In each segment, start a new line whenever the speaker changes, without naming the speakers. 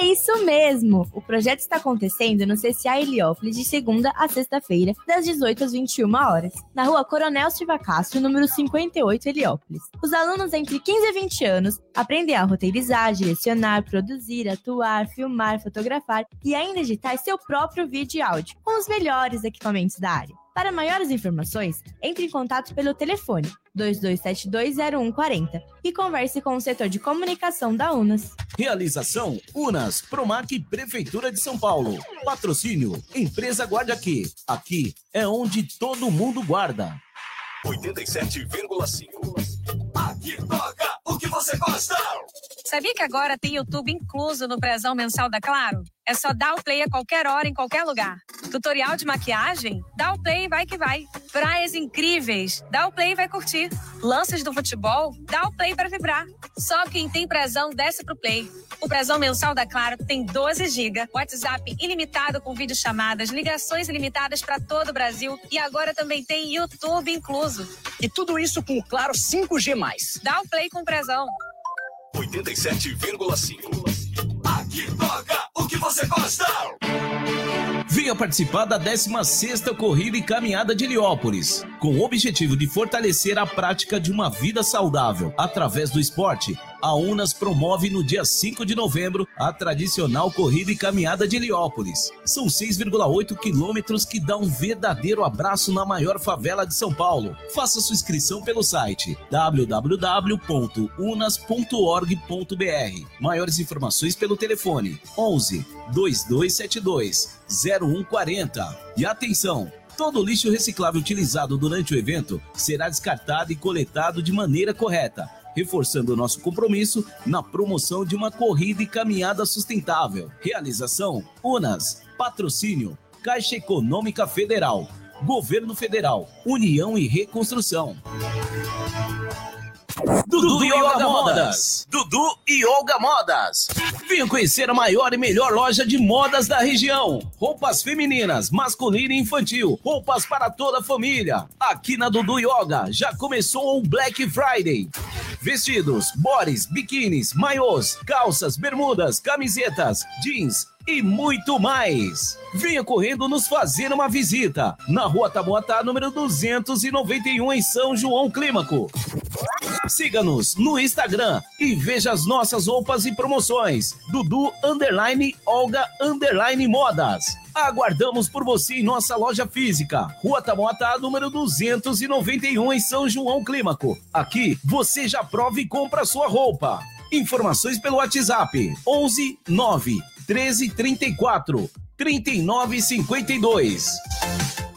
É isso mesmo! O projeto está acontecendo no CCA Heliópolis de segunda a sexta-feira, das 18 às 21 horas, na rua Coronel Silva número 58, Heliópolis. Os alunos entre 15 e 20 anos aprendem a roteirizar, direcionar, produzir, atuar, filmar, fotografar e ainda editar seu próprio vídeo e áudio, com os melhores equipamentos da área. Para maiores informações, entre em contato pelo telefone 22720140 e converse com o setor de comunicação da UNAS.
Realização UNAS, Promac Prefeitura de São Paulo. Patrocínio Empresa Guarda Aqui. Aqui é onde todo mundo guarda.
87,5. Aqui toca o que você gosta.
Sabia que agora tem YouTube incluso no prezão mensal da Claro? É só dar o play a qualquer hora, em qualquer lugar. Tutorial de maquiagem? Dá o play e vai que vai. Praias incríveis? Dá o play e vai curtir. Lances do futebol? Dá o play para vibrar. Só quem tem prezão desce pro play. O prezão mensal da Claro tem 12 GB, WhatsApp ilimitado com videochamadas, ligações ilimitadas para todo o Brasil e agora também tem YouTube incluso.
E tudo isso com o Claro 5G+.
Dá o play com prezão.
87,5. Aqui toca o que você gosta.
Venha participar da 16ª Corrida e Caminhada de Heliópolis, com o objetivo de fortalecer a prática de uma vida saudável através do esporte. A Unas promove no dia 5 de novembro a tradicional Corrida e Caminhada de Heliópolis. São 6,8 quilômetros que dá um verdadeiro abraço na maior favela de São Paulo. Faça sua inscrição pelo site www.unas.org.br. Maiores informações pelo telefone 11 2272 0140. E atenção! Todo lixo reciclável utilizado durante o evento será descartado e coletado de maneira correta, reforçando nosso compromisso na promoção de uma corrida e caminhada sustentável. Realização: UNAS. Patrocínio: Caixa Econômica Federal. Governo Federal. União e Reconstrução. Dudu Olga Modas. Dudu e Olga Modas. Venha conhecer a maior e melhor loja de modas da região. Roupas femininas, masculina e infantil. Roupas para toda a família. Aqui na Dudu Yoga já começou o Black Friday. Vestidos, bores, biquínis, maiôs, calças, bermudas, camisetas, jeans e muito mais. Venha correndo nos fazer uma visita na Rua Taboatá, número 291, em São João Clímaco. Siga-nos no Instagram e veja as nossas roupas e promoções. Dudu Underline Olga Underline Modas. Aguardamos por você em nossa loja física, Rua Tamoatá, número 291, em São João Clímaco. Aqui você já prova e compra sua roupa. Informações pelo WhatsApp 11 9 1334 3952.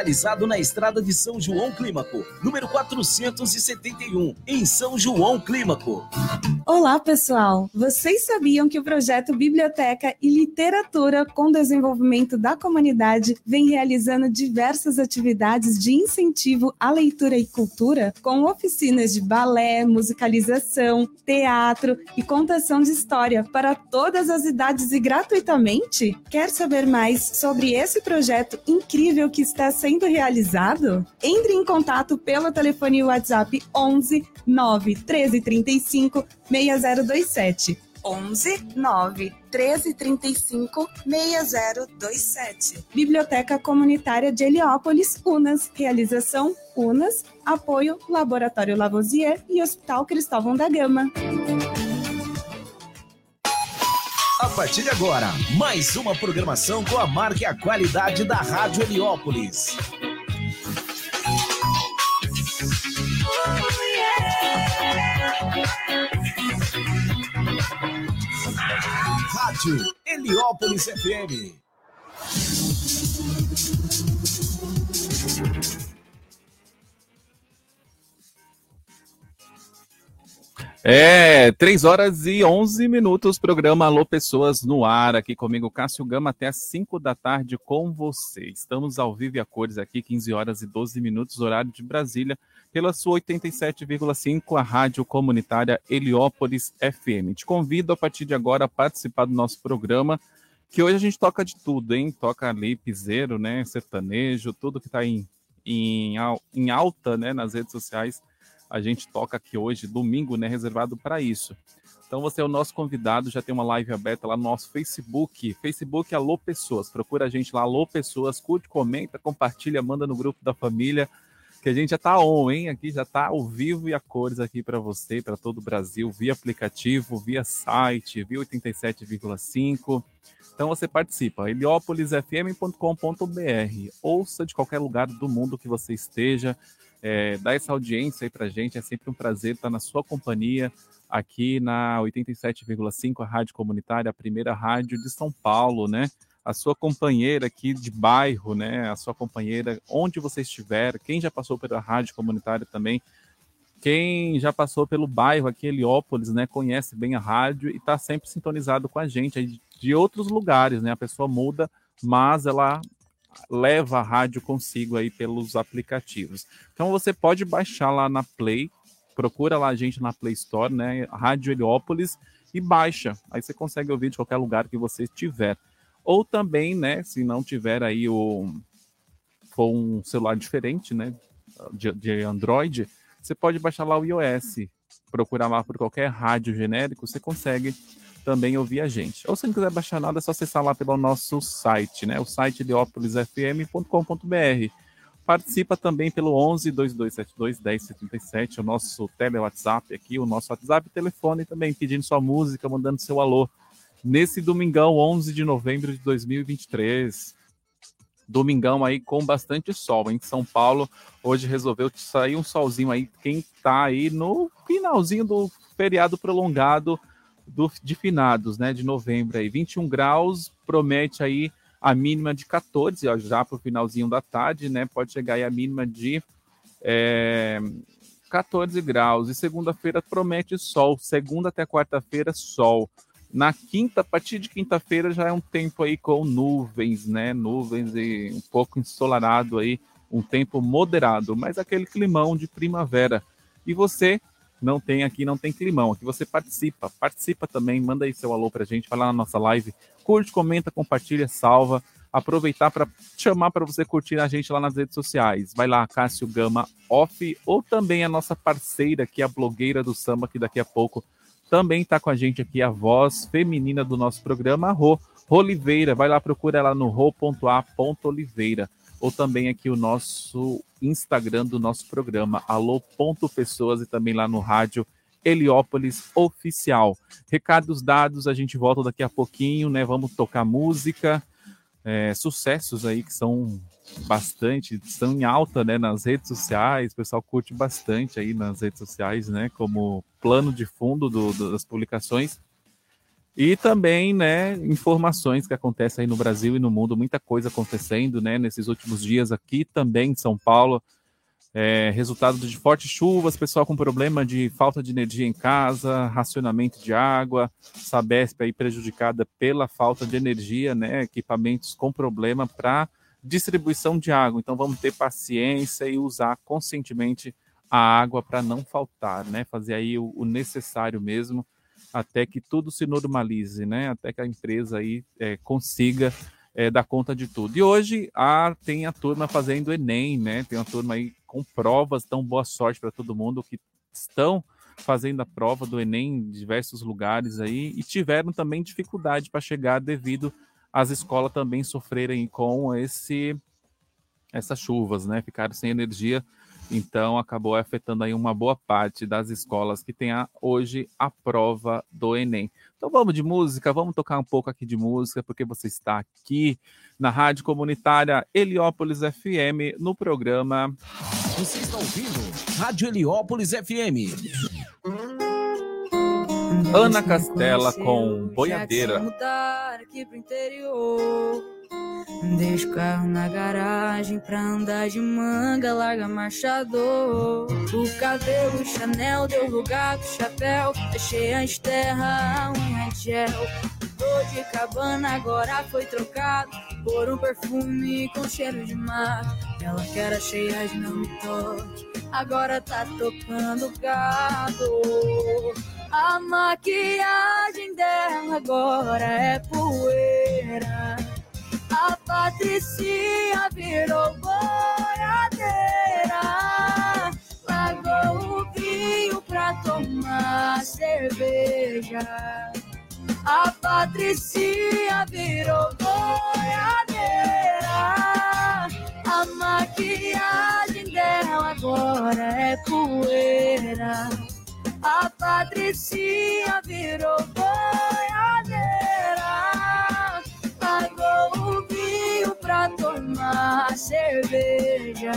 Localizado na estrada de São João Clímaco, número 471, em São João Clímaco.
Olá, pessoal! Vocês sabiam que o projeto Biblioteca e Literatura com Desenvolvimento da Comunidade vem realizando diversas atividades de incentivo à leitura e cultura, com oficinas de balé, musicalização, teatro e contação de história para todas as idades e gratuitamente? Quer saber mais sobre esse projeto incrível que está sendo realizado? Entre em contato pelo telefone WhatsApp 11 9 13 35 6027. 11 9 13 35 6027. Biblioteca Comunitária de Heliópolis, UNAS. Realização UNAS. Apoio Laboratório Lavoisier e Hospital Cristóvão da Gama.
A partir de agora, mais uma programação com a marca e a qualidade da Rádio Heliópolis. Rádio Heliópolis FM.
É, 3 horas e 11 minutos, programa Alô Pessoas no ar, aqui comigo, Cássio Gama, até as 5 da tarde com você. Estamos ao vivo e a cores aqui, 15 horas e 12 minutos, horário de Brasília, pela sua 87,5, a rádio comunitária Heliópolis FM. Te convido a partir de agora a participar do nosso programa, que hoje a gente toca de tudo, hein? Toca ali, piseiro, né, sertanejo, tudo que está em, em, em alta, né, nas redes sociais a gente toca aqui hoje, domingo, né, reservado para isso. Então você é o nosso convidado, já tem uma live aberta lá no nosso Facebook, Facebook Alô Pessoas. Procura a gente lá, Alô Pessoas, curte, comenta, compartilha, manda no grupo da família, que a gente já tá on, hein? Aqui já tá ao vivo e a cores aqui para você, para todo o Brasil, via aplicativo, via site, via 87,5. Então você participa, heliópolisfm.com.br. Ouça de qualquer lugar do mundo que você esteja é, dar essa audiência aí para gente. É sempre um prazer estar na sua companhia aqui na 87,5, a Rádio Comunitária, a primeira rádio de São Paulo, né? A sua companheira aqui de bairro, né? A sua companheira onde você estiver, quem já passou pela Rádio Comunitária também, quem já passou pelo bairro aqui, Heliópolis, né? Conhece bem a rádio e está sempre sintonizado com a gente de outros lugares, né? A pessoa muda, mas ela leva a rádio consigo aí pelos aplicativos. Então você pode baixar lá na Play, procura lá a gente na Play Store, né? Rádio Heliópolis e baixa. Aí você consegue ouvir de qualquer lugar que você estiver. Ou também, né, se não tiver aí o for um celular diferente, né, de, de Android, você pode baixar lá o iOS, procurar lá por qualquer rádio genérico, você consegue também ouvir a gente. Ou se não quiser baixar nada, é só acessar lá pelo nosso site, né? O site leópolisfm.com.br. Participa também pelo 11 2272 1077, o nosso tele WhatsApp aqui, o nosso WhatsApp telefone também, pedindo sua música, mandando seu alô. Nesse domingão, 11 de novembro de 2023. Domingão aí com bastante sol em São Paulo. Hoje resolveu sair um solzinho aí. Quem tá aí no finalzinho do feriado prolongado do, de finados, né, de novembro aí, 21 graus, promete aí a mínima de 14, ó, já para o finalzinho da tarde, né, pode chegar aí a mínima de é, 14 graus, e segunda-feira promete sol, segunda até quarta-feira sol, na quinta, a partir de quinta-feira já é um tempo aí com nuvens, né, nuvens e um pouco ensolarado aí, um tempo moderado, mas aquele climão de primavera, e você não tem aqui, não tem climão. Aqui você participa, participa também, manda aí seu alô pra gente, vai lá na nossa live, curte, comenta, compartilha, salva. Aproveitar para chamar para você curtir a gente lá nas redes sociais. Vai lá, Cássio Gama Off, ou também a nossa parceira aqui, a blogueira do samba, que daqui a pouco também está com a gente aqui, a voz feminina do nosso programa, a Rô, Oliveira. Vai lá, procura ela no ro.a.oliveira ou também aqui o nosso Instagram do nosso programa, alô.pessoas e também lá no rádio Heliópolis Oficial. Recados dados, a gente volta daqui a pouquinho, né? Vamos tocar música, é, sucessos aí que são bastante, estão em alta, né? Nas redes sociais, o pessoal curte bastante aí nas redes sociais, né? Como plano de fundo do, do, das publicações. E também, né, informações que acontecem aí no Brasil e no mundo, muita coisa acontecendo, né, nesses últimos dias aqui também em São Paulo. É, resultado de fortes chuvas, pessoal com problema de falta de energia em casa, racionamento de água, Sabesp aí prejudicada pela falta de energia, né, equipamentos com problema para distribuição de água. Então vamos ter paciência e usar conscientemente a água para não faltar, né, fazer aí o, o necessário mesmo até que tudo se normalize, né? Até que a empresa aí é, consiga é, dar conta de tudo. E hoje a, tem a turma fazendo Enem, né? Tem uma turma aí com provas, então boa sorte para todo mundo que estão fazendo a prova do Enem em diversos lugares aí e tiveram também dificuldade para chegar devido às escolas também sofrerem com esse essas chuvas, né? Ficaram sem energia então, acabou afetando aí uma boa parte das escolas que tem a, hoje a prova do Enem. Então, vamos de música, vamos tocar um pouco aqui de música, porque você está aqui na Rádio Comunitária Heliópolis FM, no programa.
Você está ouvindo Rádio Heliópolis FM.
Ana Castela com Boiadeira.
aqui pro interior. Deixa o carro na garagem pra andar de manga, larga marchador. O cabelo Chanel deu lugar do chapéu, deixei as terra, unha de Tô de cabana agora foi trocado por um perfume com cheiro de mar. Ela que era cheia de não me toque, agora tá tocando gado. A maquiagem dela agora é poeira. A Patricinha virou boiadeira. Largou o vinho pra tomar cerveja. A Patricinha virou boiadeira. A maquiagem dela agora é poeira. A Patricinha virou boiadeira. Pagou o vinho pra tomar cerveja.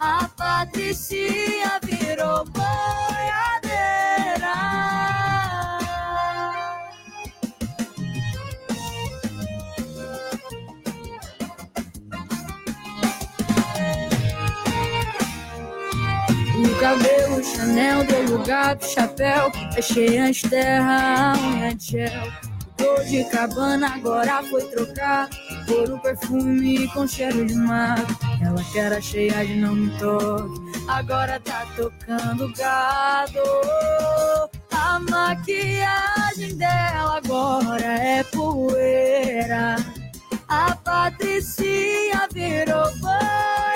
A Patricinha virou boiadeira. Cabelo Chanel deu lugar pro chapéu. Fechei as terra, unha de gel. Tô de cabana, agora foi trocar por um perfume com cheiro de mar. Ela que era cheia de não me toque, agora tá tocando gado. A maquiagem dela agora é poeira. A Patricinha virou boiadeira.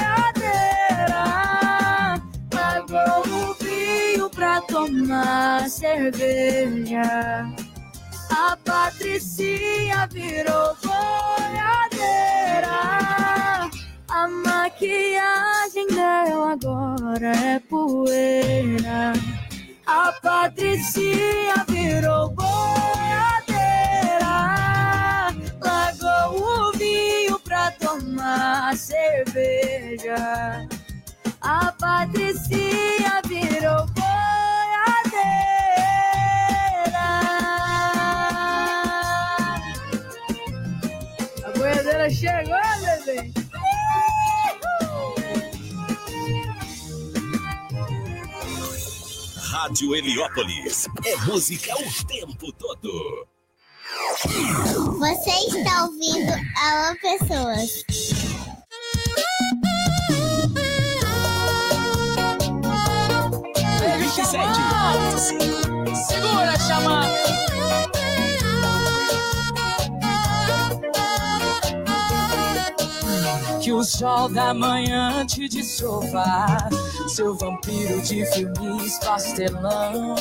Tomar cerveja. A Patricinha virou boiadeira. A maquiagem dela agora é poeira. A Patricinha virou boiadeira. Largou o vinho pra tomar cerveja. A Patricinha virou boiadeira. A boiadeira chegou, bebê.
Rádio Heliópolis. É música o tempo todo.
Você está ouvindo Alô Pessoas.
Segura a chamada. Que o sol da manhã te desova, seu vampiro de filmes pastelão.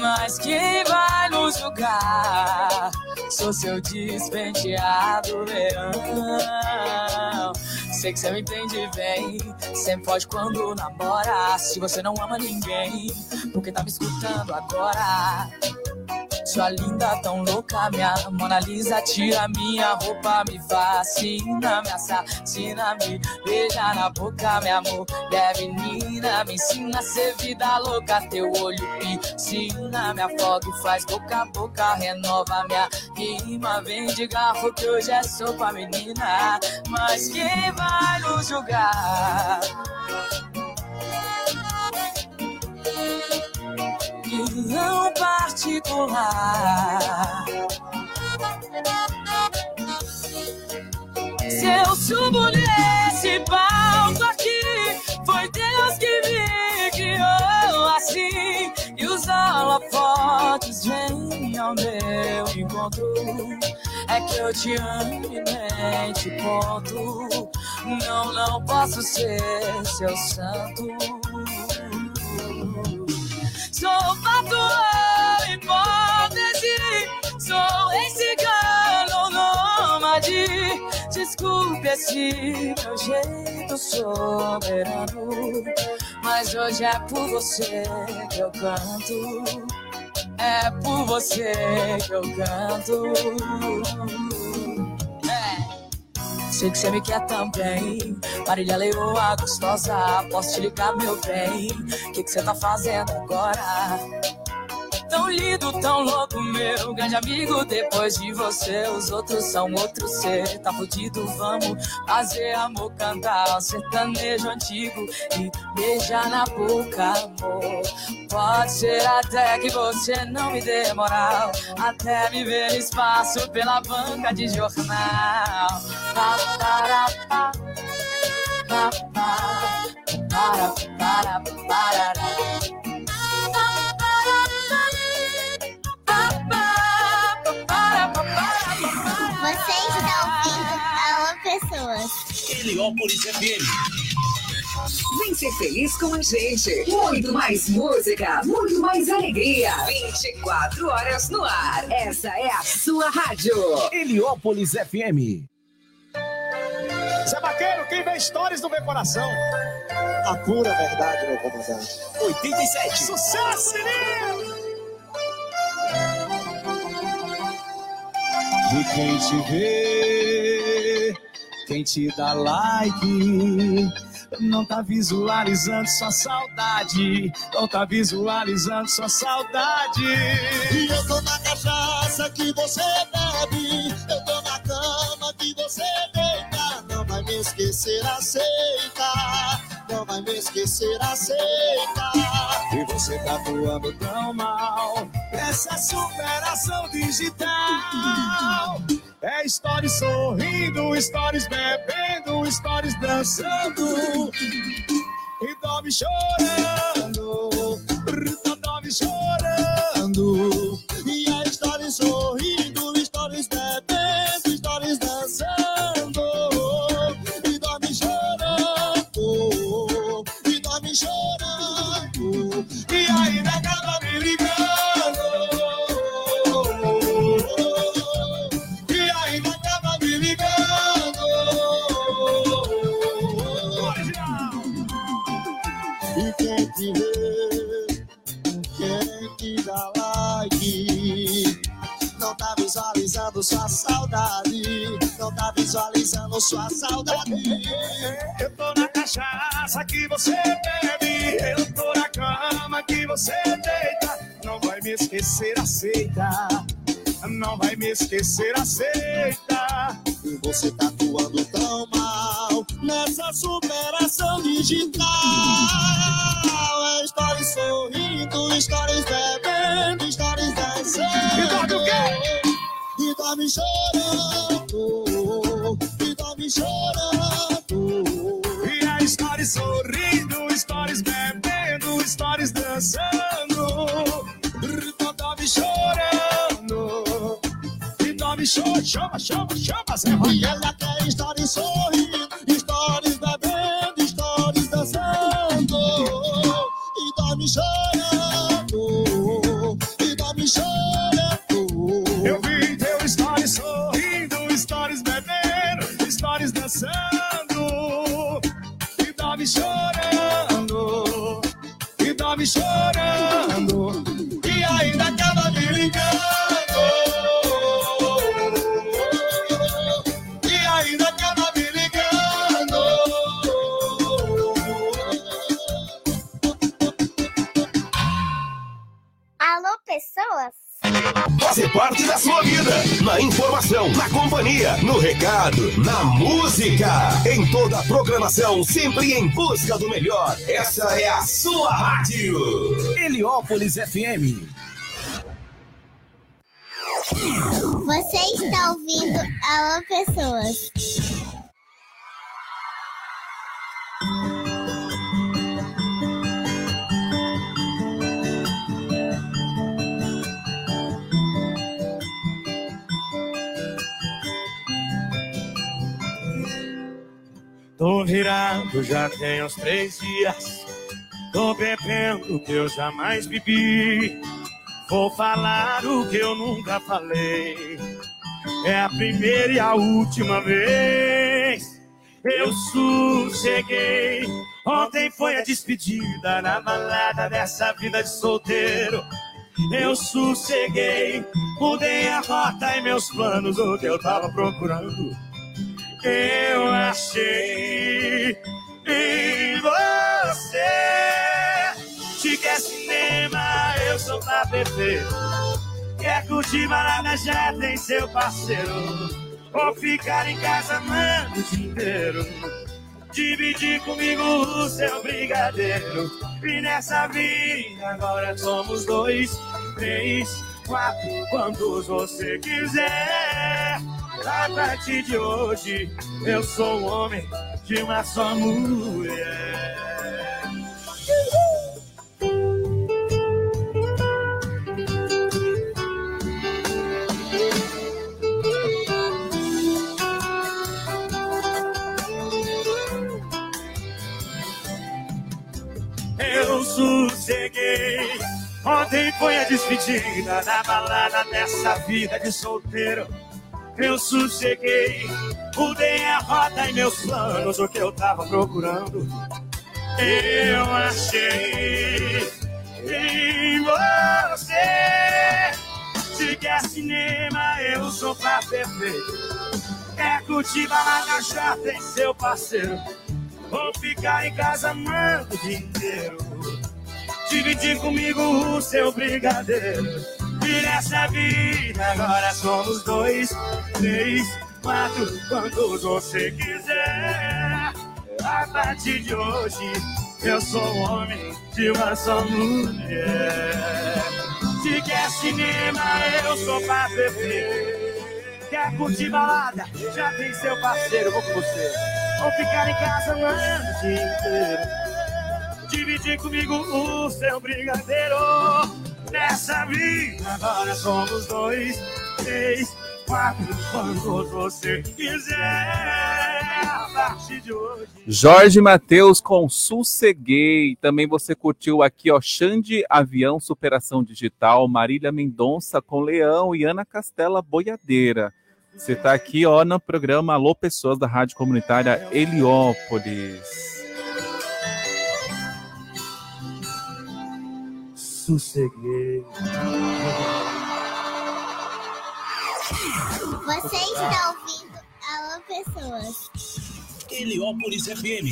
Mas quem vai nos julgar? Sou seu despenteado verão. Sei que você me entende bem. Sempre pode quando namora. Se você não ama ninguém, porque tá me escutando agora? Sua linda, tão louca, minha Mona Lisa Tira minha roupa, me fascina Me assassina, me beija na boca Minha mulher menina Me ensina a ser vida louca. Teu olho piscina Me afoga e faz boca a boca Renova minha rima. Vem de garfo que hoje é sopa, menina. Mas quem vai nos julgar? Não particular. Se eu subo nesse palco aqui, foi Deus que me guiou assim. E os holofotes vêm ao meu encontro. É que eu te amo e nem te conto. Não, não posso ser seu santo. Esse meu jeito soberano, mas hoje é por você que eu canto. É por você que eu canto. É. Sei que você me quer também. Marília Leoa gostosa, posso te ligar, meu bem? O que, que você tá fazendo agora? Tão lindo, tão louco, meu grande amigo. Depois de você, os outros são outro ser. Tá fudido, vamos fazer amor, cantar sertanejo antigo e beijar na boca, amor. Pode ser até que você não me dê moral, até me ver espaço pela banca de jornal. Pa, para, pa, pa, pa, para, para, para,
Heliópolis FM.
Vem ser feliz com a gente. Muito mais música, muito mais alegria. 24 horas no ar. Essa é a sua rádio.
Heliópolis FM.
Zé Vaqueiro, quem vê histórias não vê coração.
A pura verdade, meu comandante.
87.
Sucesso, menino!
E quem te vê, quem te dá like, não tá visualizando sua saudade, não tá visualizando sua saudade.
E eu tô na cachaça que você bebe, eu tô na cama que você deita, não vai me esquecer, aceita, vai me esquecer, aceita.
E você tá atuando tão mal, essa superação digital. É stories sorrindo, stories bebendo, stories dançando. E dorme chorando, dorme chorando.
E a história sorrindo, saudade, não tá visualizando sua saudade.
Eu tô na cachaça que você bebe, eu tô na cama que você deita. Não vai me esquecer, aceita. Não vai me esquecer, aceita.
E você tá atuando tão mal nessa superação digital. É stories sorrindo, stories bebendo, stories dançando.
E o quê?
Dorme chorando, e dorme chorando.
E a stories sorrindo, stories bebendo, stories dançando. Não dorme chorando. E dorme chorando, chama, chama, chama, Zé
E ela quer stories sorrindo, stories bebendo, stories dançando. E dorme chorando,
toda a programação, sempre em busca do melhor. Essa é a sua rádio. Heliópolis FM.
Você está ouvindo Alô Pessoas.
Virado já tem uns três dias. Tô bebendo o que eu jamais bebi. Vou falar o que eu nunca falei. É a primeira e a última vez. Eu sosseguei. Ontem foi a despedida na balada dessa vida de solteiro. Eu sosseguei. Mudei a rota e meus planos, o que eu tava procurando eu achei em você. Te quer quer cinema, eu sou pra beber. Quer curtir balada, já tem seu parceiro. Ou ficar em casa, mano, o dia inteiro. Dividir comigo o seu brigadeiro. E nessa vida agora somos dois, três, quatro, quantos você quiser. A partir de hoje, eu sou homem de uma só mulher. Eu sosseguei. Ontem foi a despedida da balada dessa vida de solteiro. Eu sosseguei, mudei a rota em meus planos, o que eu tava procurando. Eu achei em você. Se quer cinema, eu sou pra perfeito. Quer curtir balada, já tem seu parceiro. Vou ficar em casa amando o dia inteiro. Dividir comigo o seu brigadeiro. E nessa vida agora somos dois, três, quatro, quantos você quiser. A partir de hoje eu sou um homem de uma só mulher. Se quer cinema, eu sou pra beber. Quer curtir balada? Já tem seu parceiro, vou com você. Ou ficar em casa ano o dia inteiro. Dividir comigo o seu brigadeiro. Nessa vida agora somos dois, três, quatro, quantos você quiser. A partir de hoje.
Jorge Matheus com Sosseguei. Também você curtiu aqui, ó, Xande Avião Superação Digital, Marília Mendonça com Leão e Ana Castela Boiadeira. Você está aqui, ó, no programa Alô Pessoas da Rádio Comunitária Heliópolis.
Sosseguei.
Você está ouvindo Alô Pessoas.
Heliópolis FM.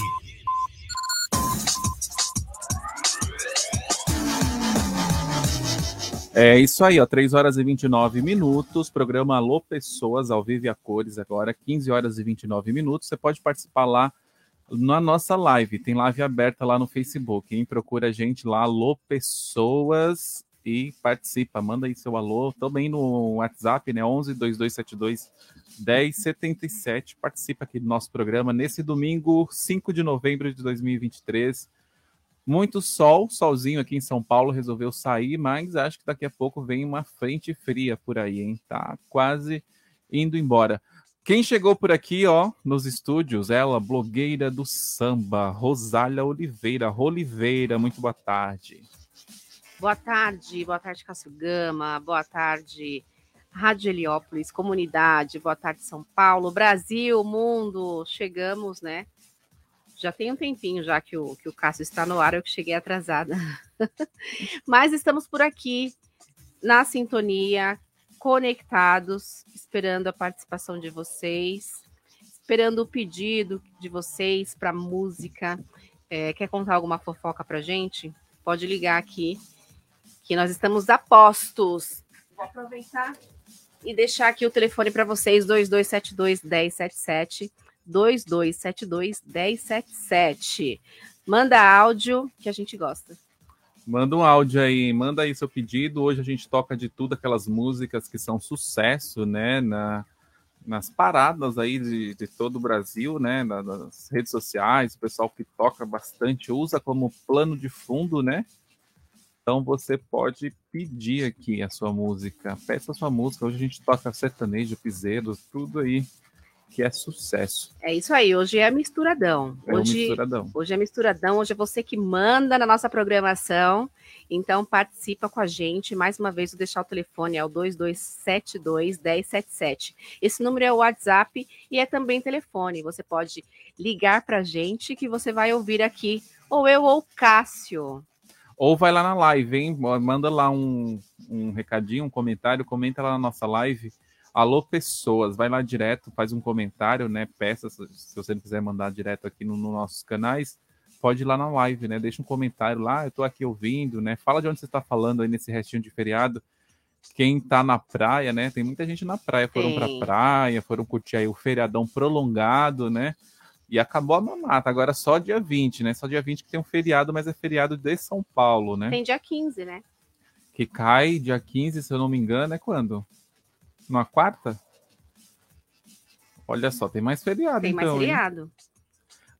É isso aí, ó, 3 horas e 29 minutos, programa Alô Pessoas, ao vivo e a cores agora, 15 horas e 29 minutos. Você pode participar lá na nossa live, tem live aberta lá no Facebook, hein? Procura a gente lá, Alô Pessoas, e participa, manda aí seu alô, também no WhatsApp, né, 11 2272 1077, participa aqui do nosso programa nesse domingo, 5 de novembro de 2023, muito sol, solzinho aqui em São Paulo, resolveu sair, mas acho que daqui a pouco vem uma frente fria por aí, hein? Tá quase indo embora. Quem chegou por aqui, ó, nos estúdios, ela, blogueira do samba, Rosália Oliveira. Oliveira, muito boa tarde.
Boa tarde, boa tarde, Cássio Gama, boa tarde, Rádio Heliópolis, comunidade, boa tarde, São Paulo, Brasil, mundo. Chegamos, né? Já tem um tempinho já que o, que o Cássio está no ar, eu que cheguei atrasada. Mas estamos por aqui, na sintonia, conectados, esperando a participação de vocês, esperando o pedido de vocês para música. É, quer contar alguma fofoca para gente? Pode ligar aqui, que nós estamos a postos. Vou aproveitar e deixar aqui o telefone para vocês: 2272 1077. 2272 1077. Manda áudio que a gente gosta.
Manda um áudio aí, manda aí seu pedido. Hoje a gente toca de tudo, aquelas músicas que são sucesso, né? Na, nas paradas aí de, de todo o Brasil, né? Na, nas redes sociais, o pessoal que toca bastante usa como plano de fundo, né? Então você pode pedir aqui a sua música. Peça a sua música. Hoje a gente toca sertanejo, piseiro, tudo aí que é sucesso.
É isso aí, hoje é misturadão.
É um
Hoje,
misturadão.
hoje é misturadão, hoje é você que manda na nossa programação. Então participa com a gente. Mais uma vez, vou deixar o telefone, é o 2272 1077. Esse número é o WhatsApp e é também telefone. Você pode ligar para a gente que você vai ouvir aqui, ou eu ou Cássio.
Ou vai lá na live, hein? Manda lá um, um recadinho, um comentário, comenta lá na nossa live. Alô, pessoas, vai lá direto, faz um comentário, né? Peça, se você não quiser mandar direto aqui nos no nossos canais, pode ir lá na live, né? Deixa um comentário lá, eu tô aqui ouvindo, né? Fala de onde você está falando aí nesse restinho de feriado. Quem tá na praia, né? Tem muita gente na praia, foram pra
Tem.
praia, foram curtir aí o feriadão prolongado, né? E acabou a mamata, agora só dia 20, né? Só dia 20 que tem um feriado, mas é feriado de São Paulo, né?
Tem dia 15, né?
Que cai dia 15, se eu não me engano, é quando? Numa quarta? Olha só, tem mais feriado
Tem mais
então, hein?
feriado.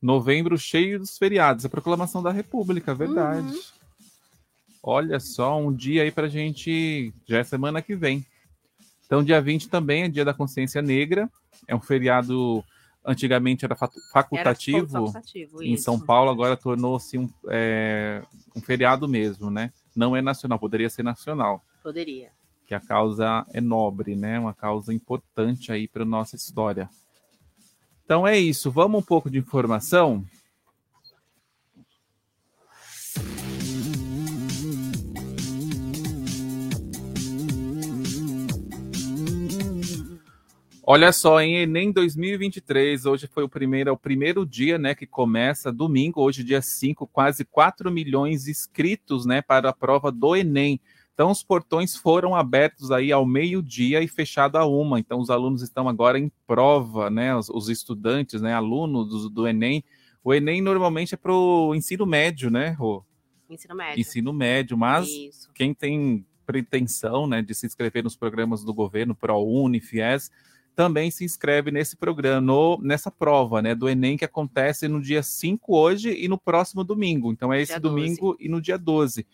Novembro cheio dos feriados, a proclamação da República, verdade.
Uhum.
Olha só, um dia aí pra gente. Já é semana que vem. Então, dia 20 também é dia da consciência negra. É um feriado. Antigamente era fa- facultativo.
facultativo,
em
isso.
São Paulo, agora tornou-se um, é, um feriado mesmo, né? Não é nacional, poderia ser nacional.
Poderia.
Que a causa é nobre, né? Uma causa importante aí para nossa história. Então é isso. Vamos um pouco de informação. Olha só, em Enem 2023, hoje foi o primeiro, é o primeiro dia, né, que começa domingo, hoje dia 5, quase 4 milhões inscritos, né, para a prova do Enem. Então os portões foram abertos aí ao meio-dia e fechado a uma. Então os alunos estão agora em prova, né, os, os estudantes, né, alunos do, do Enem. O Enem normalmente é para o ensino médio, né, Rô?
Ensino médio.
ensino médio, mas
Isso.
quem tem pretensão né, de se inscrever nos programas do governo, ProUni, FIES, também se inscreve nesse programa, no- nessa prova né, do Enem que acontece no dia 5 hoje e no próximo domingo. Então é esse
Dia 12.
domingo e no dia 12.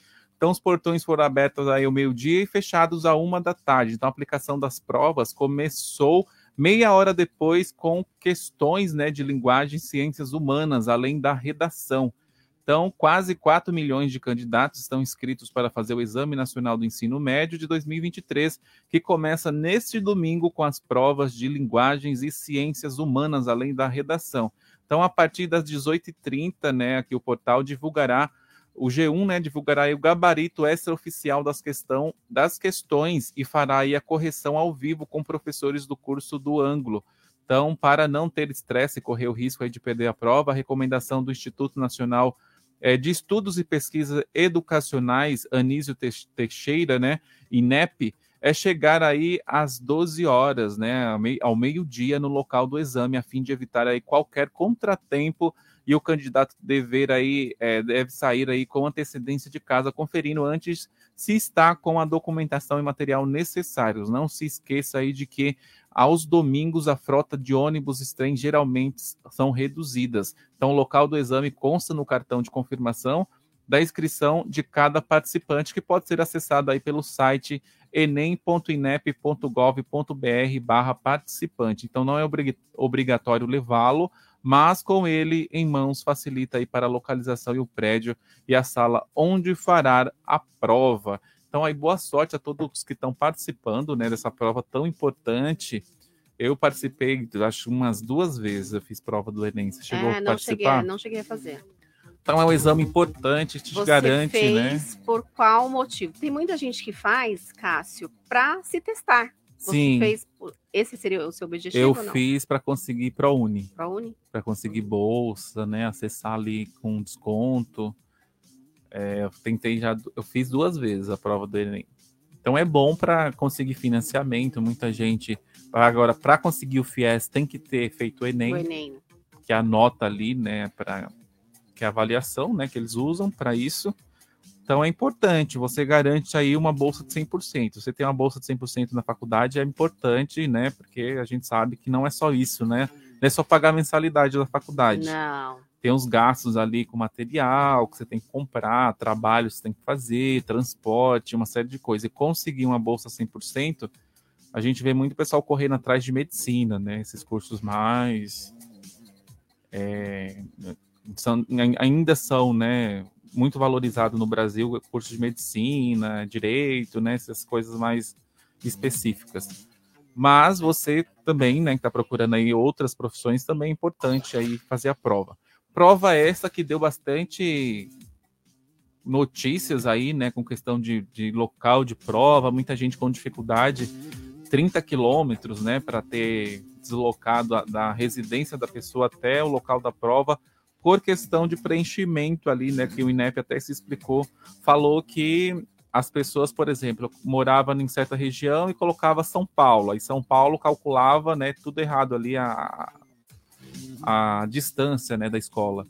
Então os portões foram abertos aí ao meio-dia e fechados a uma da tarde. Então a aplicação das provas começou meia hora depois com questões né, de linguagem e ciências humanas, além da redação. Então, quase 4 milhões de candidatos estão inscritos para fazer o Exame Nacional do Ensino Médio de 2023, que começa neste domingo com as provas de linguagens e ciências humanas, além da redação. Então, a partir das 18h30, né, aqui o portal divulgará o G1, né, divulgará o gabarito extraoficial das, questão, das questões e fará a correção ao vivo com professores do curso do Ângulo. Então, para não ter estresse e correr o risco de perder a prova, a recomendação do Instituto Nacional eh, de Estudos e Pesquisas Educacionais, Anísio Teixeira, né, INEP, é chegar aí às 12 horas, né, ao meio-dia no local do exame, a fim de evitar aí qualquer contratempo e o candidato dever aí, eh, deve sair aí com antecedência de casa, conferindo antes se está com a documentação e material necessários. Não se esqueça aí de que aos domingos a frota de ônibus e trem geralmente são reduzidas. Então, o local do exame consta no cartão de confirmação da inscrição de cada participante, que pode ser acessado aí pelo site enem.inep.gov.br barra participante. Então, não é obri- obrigatório levá-lo, mas com ele em mãos facilita aí para a localização e o prédio e a sala onde fará a prova. Então, aí, boa sorte a todos que estão participando né, dessa prova tão importante. Eu participei, acho, umas duas vezes. Eu fiz prova do Enem. Você chegou
É,
a
não cheguei,
participar?
não cheguei a fazer.
Então, é um exame importante, te
Você
garante,
fez
né?
por qual motivo? Tem muita gente que faz, Cássio, para se testar. Você
Sim.
fez. Esse seria o seu objetivo?
Eu fiz para conseguir ProUni,
ProUni?
para conseguir bolsa, né? Acessar ali com desconto. É, eu tentei já, eu fiz duas vezes a prova do Enem. Então é bom para conseguir financiamento. Muita gente agora para conseguir o FIES tem que ter feito o Enem,
O Enem.
que é a nota ali, né? Para que é a avaliação, né? Que eles usam para isso. Então é importante, você garante aí uma bolsa de 100%. Você tem uma bolsa de 100% na faculdade é importante, né? Porque a gente sabe que não é só isso, né? Não é só pagar a mensalidade da faculdade.
Não.
Tem os gastos ali com material que você tem que comprar, trabalho que você tem que fazer, transporte, uma série de coisas. E conseguir uma bolsa 100%, a gente vê muito pessoal correndo atrás de medicina, né? Esses cursos mais é, são- ainda são, né, muito valorizados no Brasil, cursos de medicina, direito, né, essas coisas mais específicas. Mas você também, né, que está procurando aí outras profissões, também é importante aí fazer a prova. Prova essa que deu bastante notícias aí, né, com questão de, de local de prova, muita gente com dificuldade, 30 quilômetros, né, para ter deslocado a- da residência da pessoa até o local da prova por questão de preenchimento ali, né? Que o INEP até se explicou, falou que as pessoas, por exemplo, moravam em certa região e colocava São Paulo. Aí São Paulo calculava, né, tudo errado ali a, a distância, né, da escola.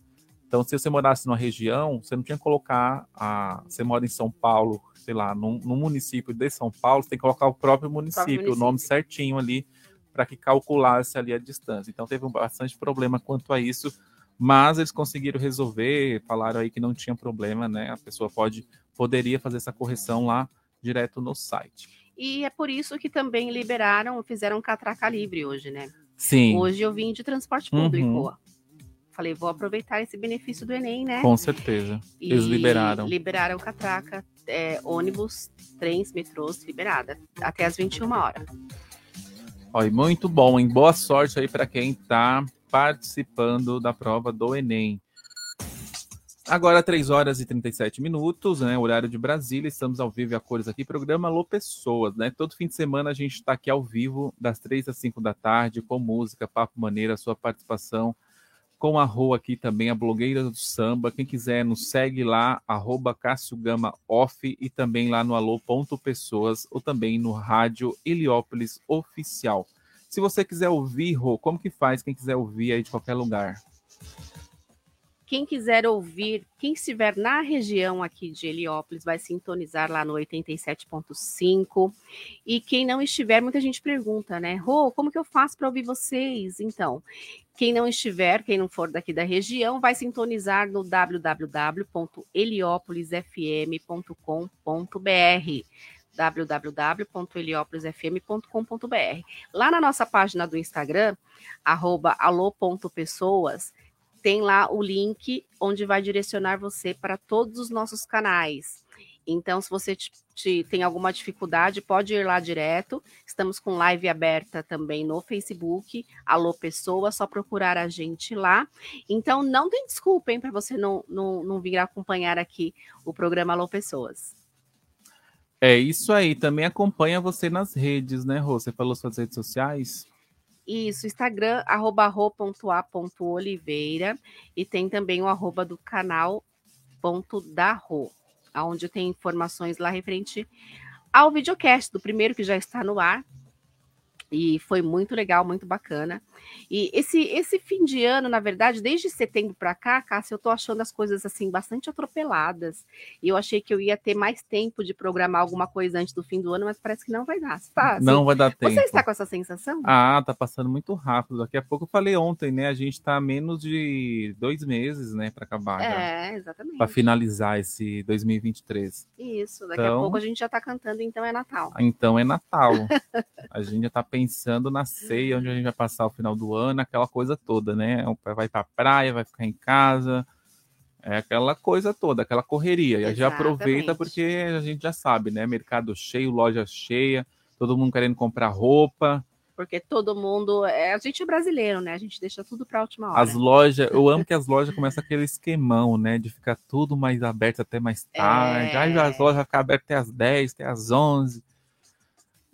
Então, se você morasse numa região, você não tinha que colocar a, você mora em São Paulo, sei lá, num, num município de São Paulo, você tem que colocar o próprio município, o, município. o nome certinho ali para que calculasse ali a distância. Então, teve um bastante problema quanto a isso mas eles conseguiram resolver, falaram aí que não tinha problema, né? A pessoa pode poderia fazer essa correção lá direto no site.
E é por isso que também liberaram, fizeram catraca livre hoje, né?
Sim.
Hoje eu vim de transporte público. Uhum. Falei, vou aproveitar esse benefício do Enem, né?
Com certeza. E Eles liberaram.
Liberaram catraca, é, ônibus, trens, metrôs, liberada. Até as 21 horas.
Olha, muito bom, hein? Boa sorte aí para quem está participando da prova do Enem. Agora, 3 horas e 37 minutos, né? Horário de Brasília, estamos ao vivo e a cores aqui, programa Alô Pessoas, né? Todo fim de semana a gente está aqui ao vivo, das 3 às 5 da tarde, com música, papo maneira, sua participação, com a Rô aqui também, a blogueira do samba. Quem quiser, nos segue lá, arroba Cássio Gama Off e também lá no alô.pessoas ou também no Rádio Heliópolis Oficial. Se você quiser ouvir, Rô, como que faz quem quiser ouvir aí de qualquer lugar?
Quem quiser ouvir, quem estiver na região aqui de Heliópolis, vai sintonizar lá no 87.5. E quem não estiver, muita gente pergunta, né? Rô, como que eu faço para ouvir vocês? Então, quem não estiver, quem não for daqui da região, vai sintonizar no www.heliopolisfm.com.br www.heliopolisfm.com.br. Lá na nossa página do Instagram, arroba alô.pessoas, tem lá o link onde vai direcionar você para todos os nossos canais. Então, se você te, te, tem alguma dificuldade, pode ir lá direto. Estamos com live aberta também no Facebook. Alô Pessoa, só procurar a gente lá. Então, não tem desculpa, hein, para você não, não, não vir acompanhar aqui o programa Alô Pessoas.
É isso aí. Também acompanha você nas redes, né, Rô? Você falou suas redes sociais?
Isso, Instagram, arroba ro.a.oliveira e tem também o arroba do canal ponto da Rô, onde tem informações lá referente ao videocast do primeiro que já está no ar, e foi muito legal, muito bacana. E esse, esse fim de ano, na verdade, desde setembro para cá, Cássia, eu tô achando as coisas assim bastante atropeladas. E eu achei que eu ia ter mais tempo de programar alguma coisa antes do fim do ano, mas parece que não vai dar. Tá,
assim, não vai dar tempo.
Você está com essa sensação?
Ah, tá passando muito rápido. Daqui a pouco eu falei ontem, né? A gente tá menos de dois meses, né, para acabar.
É, já, exatamente.
Para finalizar esse 2023.
Isso, daqui então, a pouco a gente já tá cantando, então é Natal.
Então é Natal. a gente já tá pensando na ceia, onde a gente vai passar o final do ano, aquela coisa toda, né? Vai pra praia, vai ficar em casa, é aquela coisa toda, aquela correria. E a gente aproveita porque a gente já sabe, né? Mercado cheio, loja cheia, todo mundo querendo comprar roupa.
Porque todo mundo. É, a gente é brasileiro, né? A gente deixa tudo para a última hora.
As lojas, eu amo que as lojas começam aquele esquemão, né? De ficar tudo mais aberto até mais tarde. É... Aí as lojas vão ficar abertas até as 10, até as 11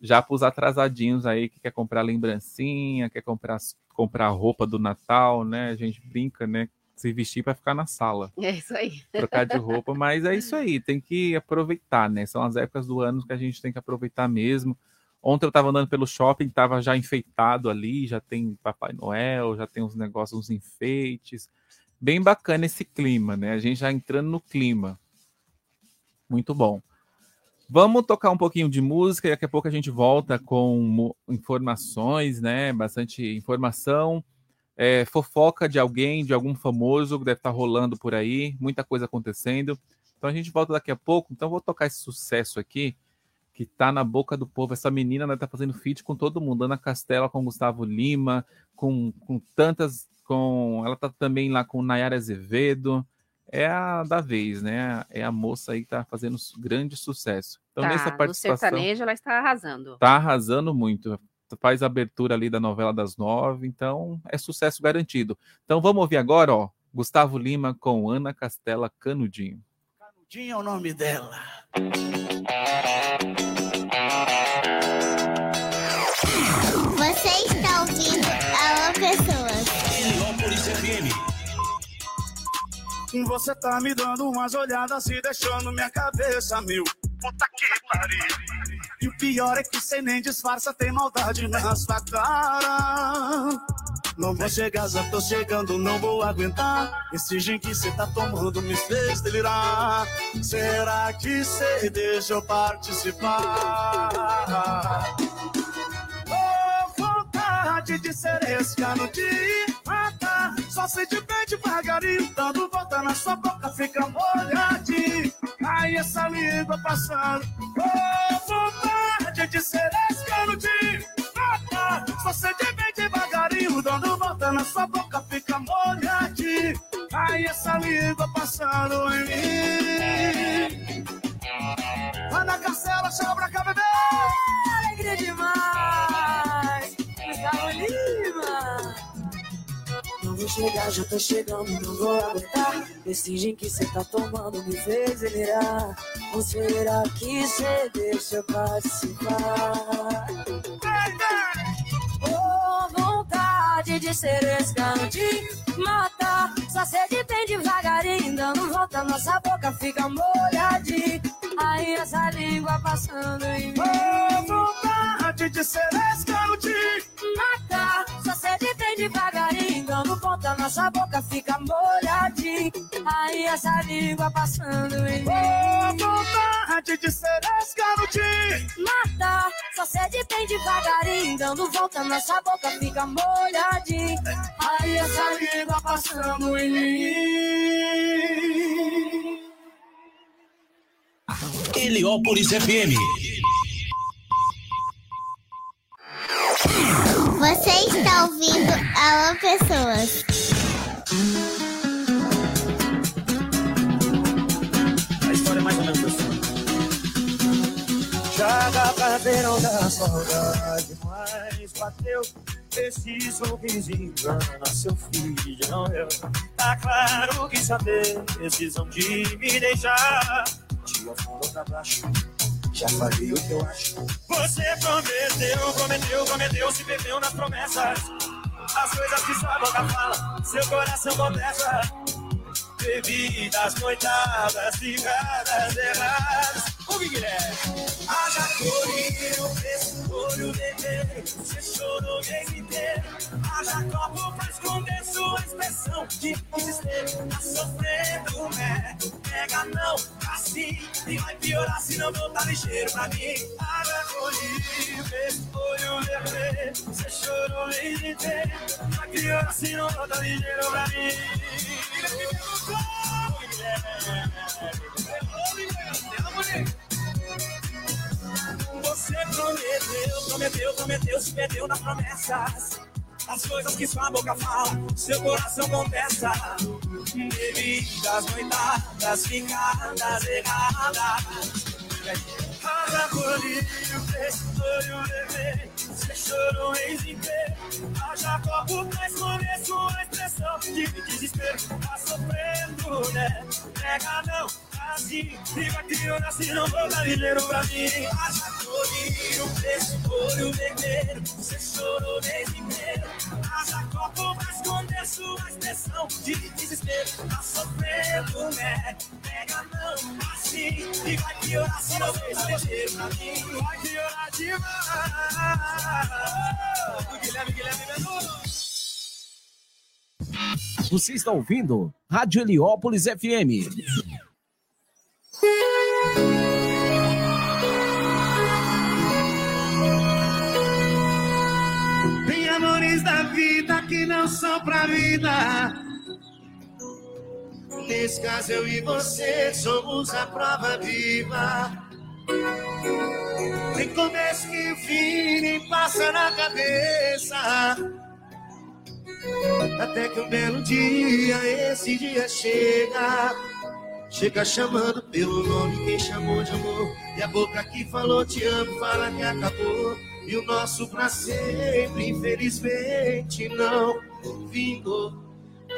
já para os atrasadinhos aí que quer comprar lembrancinha, quer comprar, comprar roupa do Natal, né? A gente brinca, né? Se vestir para ficar na sala.
É isso aí.
Trocar de roupa, mas é isso aí, tem que aproveitar, né? São as épocas do ano que a gente tem que aproveitar mesmo. Ontem eu estava andando pelo shopping, estava já enfeitado ali, já tem Papai Noel, já tem uns negócios, uns enfeites. Bem bacana esse clima, né? A gente já entrando no clima. Muito bom. Vamos tocar um pouquinho de música e daqui a pouco a gente volta com informações, né? Bastante informação, é, fofoca de alguém, de algum famoso que deve estar rolando por aí, muita coisa acontecendo. Então a gente volta daqui a pouco. Então vou tocar esse sucesso aqui que tá na boca do povo. Essa menina né, tá fazendo feat com todo mundo, Ana Castela com Gustavo Lima, com, com tantas, com ela tá também lá com Nayara Azevedo é a da vez, né? É a moça aí que tá fazendo grande sucesso. Então,
tá,
nessa participação. No
sertanejo, ela está arrasando.
Tá arrasando muito. Faz a abertura ali da novela das nove, então é sucesso garantido. Então vamos ouvir agora, ó, Gustavo Lima com Ana Castela Canudinho.
Canudinho é o nome dela.
Você
tá me dando umas olhadas e deixando minha cabeça mil. Puta que pariu. E o pior é que cê nem disfarça, tem maldade na sua cara. Não vou chegar, já tô chegando, não vou aguentar. Esse gin que cê tá tomando me fez delirar. Será que cê deixa eu participar? Oh, vontade de ser esse cano de matar. Só se bem devagarinho, dando volta na sua boca, fica molhadinho. Aí essa língua passando. Oh, vontade de ser matar. Só se bem devagarinho, dando volta na sua boca, fica molhadinho. Aí essa língua passando em mim. Vai na cancela, chama pra cá, bebê.
Alegria demais! Gustavo Lima! Chegar, já tô chegando, não vou aguentar. Esse gin que cê tá tomando me fez delirar. Ou será que cê deixa participar? Oh, vontade de ser de matar. Só sede bem devagarinho, dando volta, nossa boca fica molhadinha. Aí essa língua passando em mim.
Oh, vontade de ser
nossa boca fica molhadinha. Aí essa língua passando em mim.
Oh, vontade de ser de
matar. Só sede bem devagarinho, dando volta, nossa boca fica molhadinha. Aí essa língua passando em mim.
Heliópolis FM.
Você está ouvindo Alô Pessoas.
A história é mais ou menos assim. Joga pra ver onde a saudade mais bateu. Esse sorrisinho engana seu filho, não eu. Tá claro que saber decisão de me deixar. Te afundou pra baixo. Já falei o que eu acho. Você prometeu, prometeu, prometeu, se perdeu nas promessas. As coisas que sua boca fala, seu coração contesta. Bebidas, noitadas, ficadas erradas. O Guilherme. Haja colírio, preço, olho vermelho. Você chorou o mês inteiro. Haja copo pra esconder sua expressão de desespero. Tá sofrendo, né? Pega não, assim. E vai piorar se não voltar ligeiro pra mim. Haja colírio, preço, olho vermelho. Você chorou o mês inteiro. Vai piorar se não voltar ligeiro pra mim. Você prometeu, prometeu, prometeu, se perdeu nas promessas. As coisas que sua boca fala, seu coração contesta. Bebidas, noitadas, ficadas erradas. Haja colírio, fez foi o bebê. Você chorou em inteiro. Haja copo pra esconder sua expressão de desespero. Tá sofrendo, né? Pega não, assim. E vai criando assim, não vou dar dinheiro pra mim. Haja colírio, fez foi o bebê. Você chorou em inteiro. Haja copo pra esconder sua expressão de desespero. Tá sofrendo, né? Pega não, assim. E vai piorar se não vou dar dinheiro pra mim. Vai piorar demais. Guilherme, Guilherme Menudo.
Você está ouvindo Rádio Heliópolis FM.
Tem amores da vida que não são pra vida. Nesse caso, eu e você somos a prova viva. Tem começo que fim nem passa na cabeça. Até que um belo dia, esse dia chega. Chega chamando pelo nome, quem chamou de amor. E a boca que falou te amo, fala que acabou. E o nosso pra sempre, infelizmente, não vingou.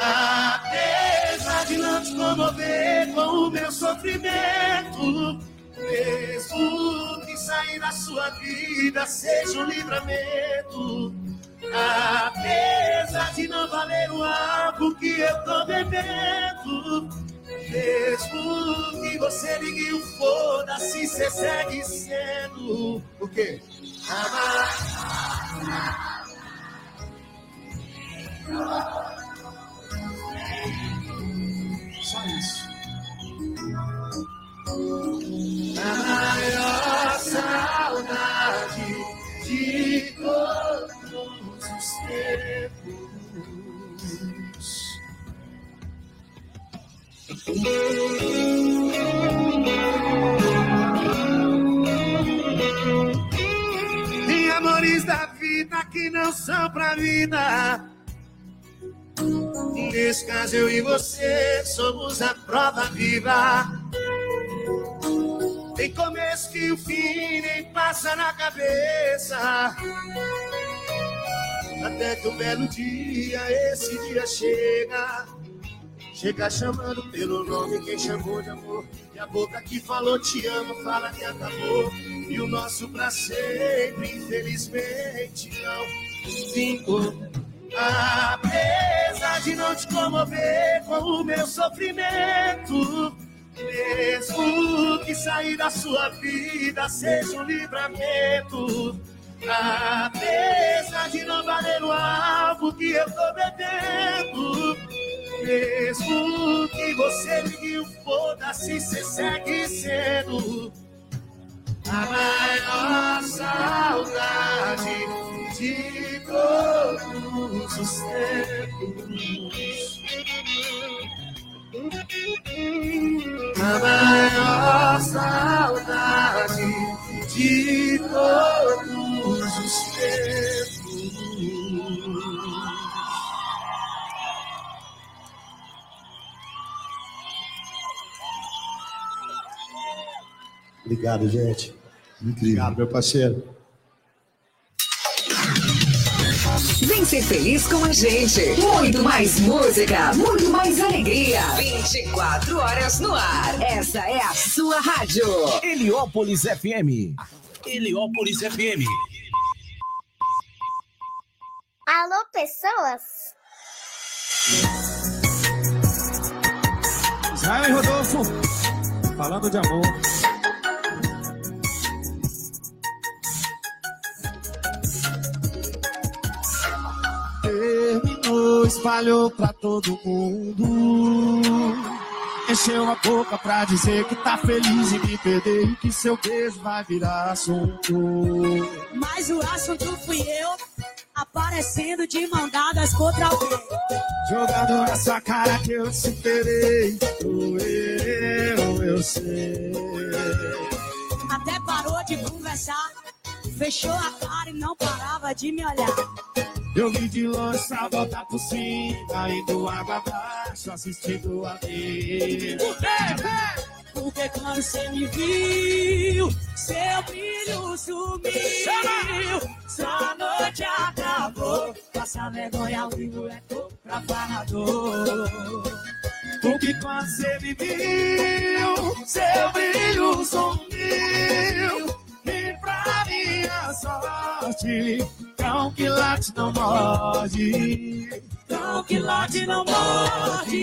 Apesar de não te comover com o meu sofrimento, mesmo que sair da sua vida seja um livramento. Apesar de não valer o algo
que eu tô bebendo. Mesmo que você ligue o foda-se, você segue sendo o quê? Amar. Só isso. A maior saudade de todos os tempos. Tem amores da vida que não são pra vida. Nesse caso, eu e você somos a prova viva. Tem começo que o fim nem passa na cabeça. Até que um belo dia, esse dia chega. Chega chamando pelo nome quem chamou de amor. E a boca que falou te amo, fala que acabou. E o nosso pra sempre, infelizmente, não vingou. Apesar de não te comover com o meu sofrimento, mesmo que sair da sua vida seja um livramento. Apesar de não valer o alvo que eu tô bebendo, mesmo que você ligue o foda-se, você segue sendo a maior saudade de todos os tempos. A maior saudade de todos os tempos.
Obrigado, gente. Obrigado, meu parceiro.
Vem ser feliz com a gente. Muito mais música, muito mais alegria. 24 horas no ar. Essa é a sua rádio.
Heliópolis FM. Heliópolis FM.
Alô, pessoas?
Israel e Rodolfo, falando de amor. Espalhou pra todo mundo. Encheu a boca pra dizer que tá feliz em me perder e que seu beijo vai virar assunto.
Mas o assunto fui eu, aparecendo de mão dadas contra alguém.
Jogando na sua cara que eu superei. Sou eu, eu sei.
Até parou de conversar, fechou a cara e não parava de me olhar.
Eu vim de longe pra voltar por cima, indo água abaixo, assistindo a mim.
Por quê? Porque quando você me viu, seu brilho sumiu. Sua noite acabou. Passar vergonha ao vivo é falador.
Porque quando você me viu, seu brilho sumiu. E pra minha sorte, cão que late não morde.
Cão que late não morde.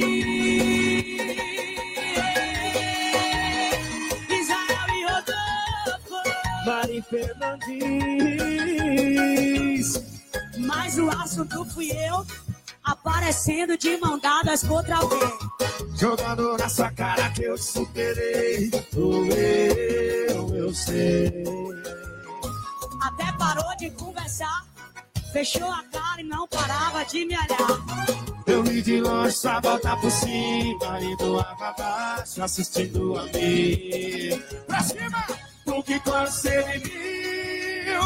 Israel e Rodolfo.
Mari Fernandes.
Mas o assunto fui eu, aparecendo de mão dadas contra alguém.
Jogando na sua cara que eu superei. Sou eu, eu sei.
Até parou de conversar, fechou a cara e não parava de me olhar.
Eu vi de longe só voltar por cima, indo água abaixo, assistindo a mim. Pra cima! Porque quando você me viu,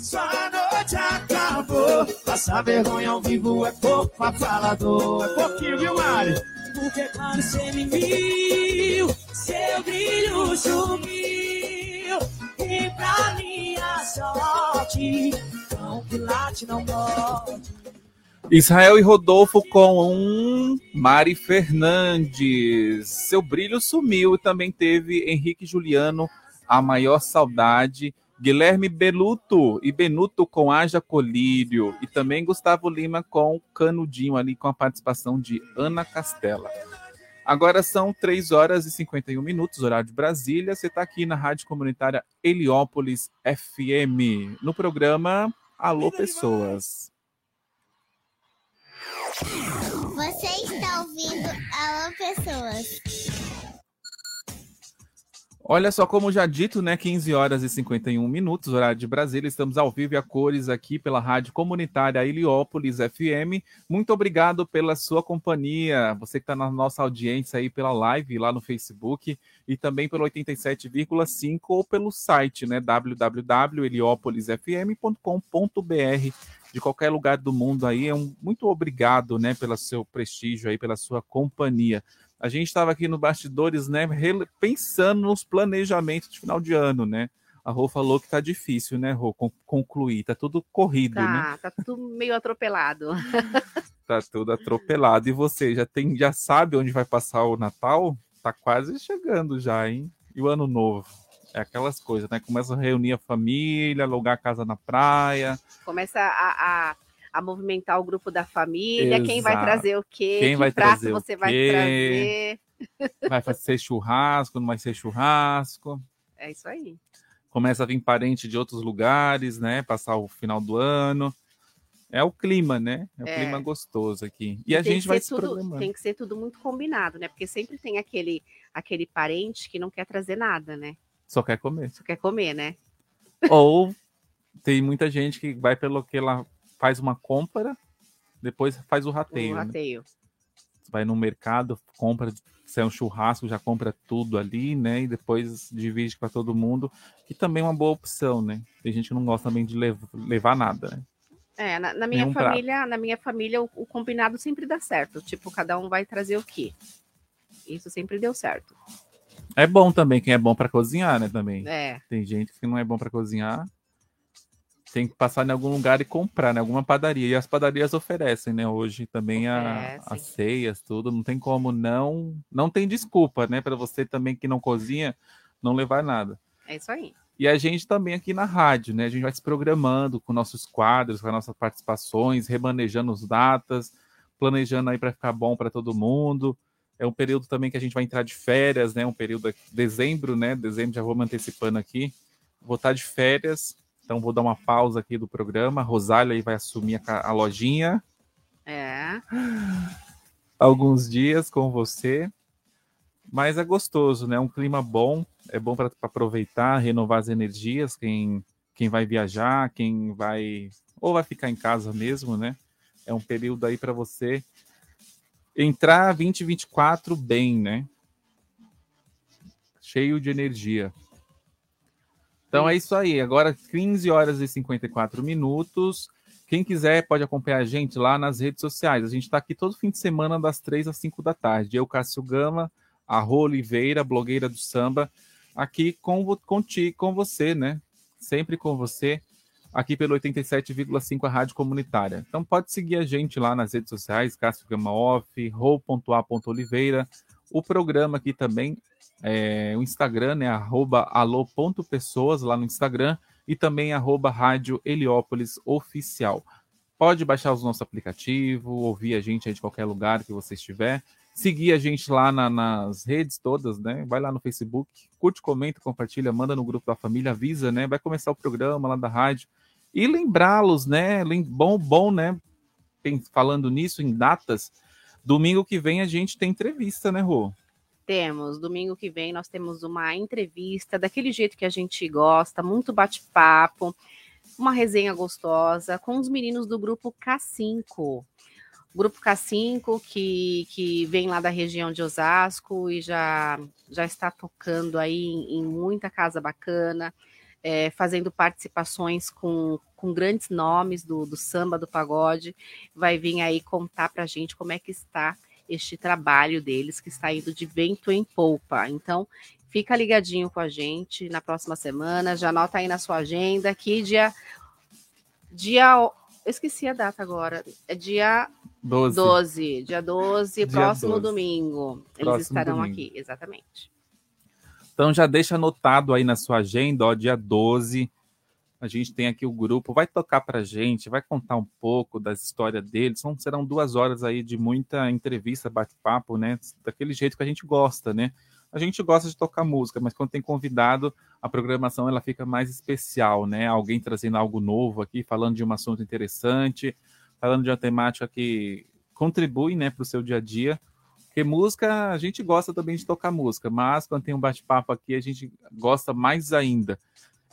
sua noite acabou. Passar vergonha ao vivo é pouco pra falador. É pouquinho, viu, Mari?
Porque quando você me viu, seu brilho sumiu. E pra minha sorte, que late não.
Israel e Rodolfo com um Mari Fernandes. Seu brilho sumiu e também teve Henrique Juliano, a maior saudade Guilherme Beluto e Benuto com Haja Colírio. E também Gustavo Lima com Canudinho ali com a participação de Ana Castela. Agora são 3 horas e 51 minutos, horário de Brasília. Você está aqui na Rádio Comunitária Heliópolis FM, no programa Alô Pessoas.
Você está ouvindo Alô Pessoas.
Olha só, como já dito, né? 15 horas e 51 minutos, horário de Brasília. Estamos ao vivo e a cores aqui pela Rádio Comunitária Heliópolis FM. Muito obrigado pela sua companhia. Você que está na nossa audiência aí pela live lá no Facebook e também pelo 87,5 ou pelo site, né? www.heliopolisfm.com.br de qualquer lugar do mundo aí. É um muito obrigado, né, pelo seu prestígio aí, pela sua companhia. A gente estava aqui no bastidores, né, pensando nos planejamentos de final de ano, né? A Rô falou que tá difícil, né, Rô, concluir, tá tudo corrido,
tá,
né?
Tá tudo meio atropelado.
tá tudo atropelado. E você já tem, já sabe onde vai passar o Natal? Tá quase chegando já, hein? E o ano novo? É aquelas coisas, né? Começa a reunir a família, alugar a casa na praia.
Começa a, a a movimentar o grupo da família, Exato. quem vai trazer o quê,
quem
que
vai
prato
trazer
você vai trazer.
Vai ser churrasco, não vai ser churrasco.
É isso aí.
Começa a vir parente de outros lugares, né? Passar o final do ano. É o clima, né? É o é. clima gostoso aqui. E, e a gente vai se
tudo, Tem que ser tudo muito combinado, né? Porque sempre tem aquele, aquele parente que não quer trazer nada, né?
Só quer comer.
Só quer comer, né?
Ou tem muita gente que vai pelo que ela faz uma compra, depois faz o rateio. O
né? rateio. Né?
Vai no mercado, compra, se é um churrasco, já compra tudo ali, né? E depois divide para todo mundo, que também é uma boa opção, né? Tem gente que não gosta também de levar, levar nada, né?
É, na, na minha família, prato. na minha família, o, o, combinado sempre dá certo. Tipo, cada um vai trazer o quê? Isso sempre deu certo.
É bom também, quem é bom para cozinhar, né? Também.
É.
Tem gente que não é bom para cozinhar, tem que passar em algum lugar e comprar, né? Alguma padaria. E as padarias oferecem, né? Hoje também a, as ceias, tudo. Não tem como não. Não tem desculpa, né? Para você também que não cozinha, não levar nada.
É isso aí.
E a gente também aqui na rádio, né? A gente vai se programando com nossos quadros, com as nossas participações, remanejando as datas, planejando aí para ficar bom para todo mundo. É um período também que a gente vai entrar de férias, né? Um período de dezembro, né? Dezembro já vou me antecipando aqui. Vou estar de férias então vou dar uma pausa aqui do programa. Rosália aí vai assumir a, a lojinha.
É.
Alguns dias com você. Mas é gostoso, né? Um clima bom, é bom para aproveitar, renovar as energias. Quem, quem vai viajar, quem vai. Ou vai ficar em casa mesmo, né? É um período aí para você entrar 2024 bem, né? Cheio de energia. Então é isso aí. Agora 15 horas e 54 minutos. Quem quiser pode acompanhar a gente lá nas redes sociais. A gente está aqui todo fim de semana, das 3 às 5 da tarde. Eu, Cássio Gama, a Rô Oliveira, blogueira do samba, aqui com, contigo, com você, né? Sempre com você, aqui pelo 87,5 a Rádio Comunitária. Então pode seguir a gente lá nas redes sociais, Cássio Gama Off, Rô.a.oliveira. O programa aqui também é, o Instagram, né? Arroba alô.pessoas lá no Instagram e também arroba Rádio Heliópolis Oficial. Pode baixar o nosso aplicativo, ouvir a gente aí de qualquer lugar que você estiver. Seguir a gente lá na, nas redes todas, né? Vai lá no Facebook, curte, comenta, compartilha, manda no grupo da família, avisa, né? Vai começar o programa lá da rádio. E lembrá-los, né? Bom, bom, né? Falando nisso, em datas, domingo que vem a gente tem entrevista, né, Rô?
Temos. Domingo que vem nós temos uma entrevista daquele jeito que a gente gosta, muito bate-papo, uma resenha gostosa com os meninos do grupo K5. O grupo K5 que, que vem lá da região de Osasco e já, já está tocando aí em, em muita casa bacana, é, fazendo participações com, com grandes nomes do, do samba, do pagode. Vai vir aí contar para a gente como é que está este trabalho deles que está indo de vento em polpa. Então, fica ligadinho com a gente na próxima semana, já anota aí na sua agenda que dia dia eu esqueci a data agora, é dia 12, 12 dia 12, dia próximo 12. domingo. Eles próximo estarão domingo. aqui, exatamente.
Então já deixa anotado aí na sua agenda, ó, dia 12, A gente tem aqui o grupo, vai tocar para gente, vai contar um pouco da história deles. São, serão duas horas aí de muita entrevista, bate-papo, né? Daquele jeito que a gente gosta, né? A gente gosta de tocar música, mas quando tem convidado, a programação ela fica mais especial, né? Alguém trazendo algo novo aqui, falando de um assunto interessante, falando de uma temática que contribui, né, para o seu dia a dia. Porque música, a gente gosta também de tocar música, mas quando tem um bate-papo aqui, a gente gosta mais ainda.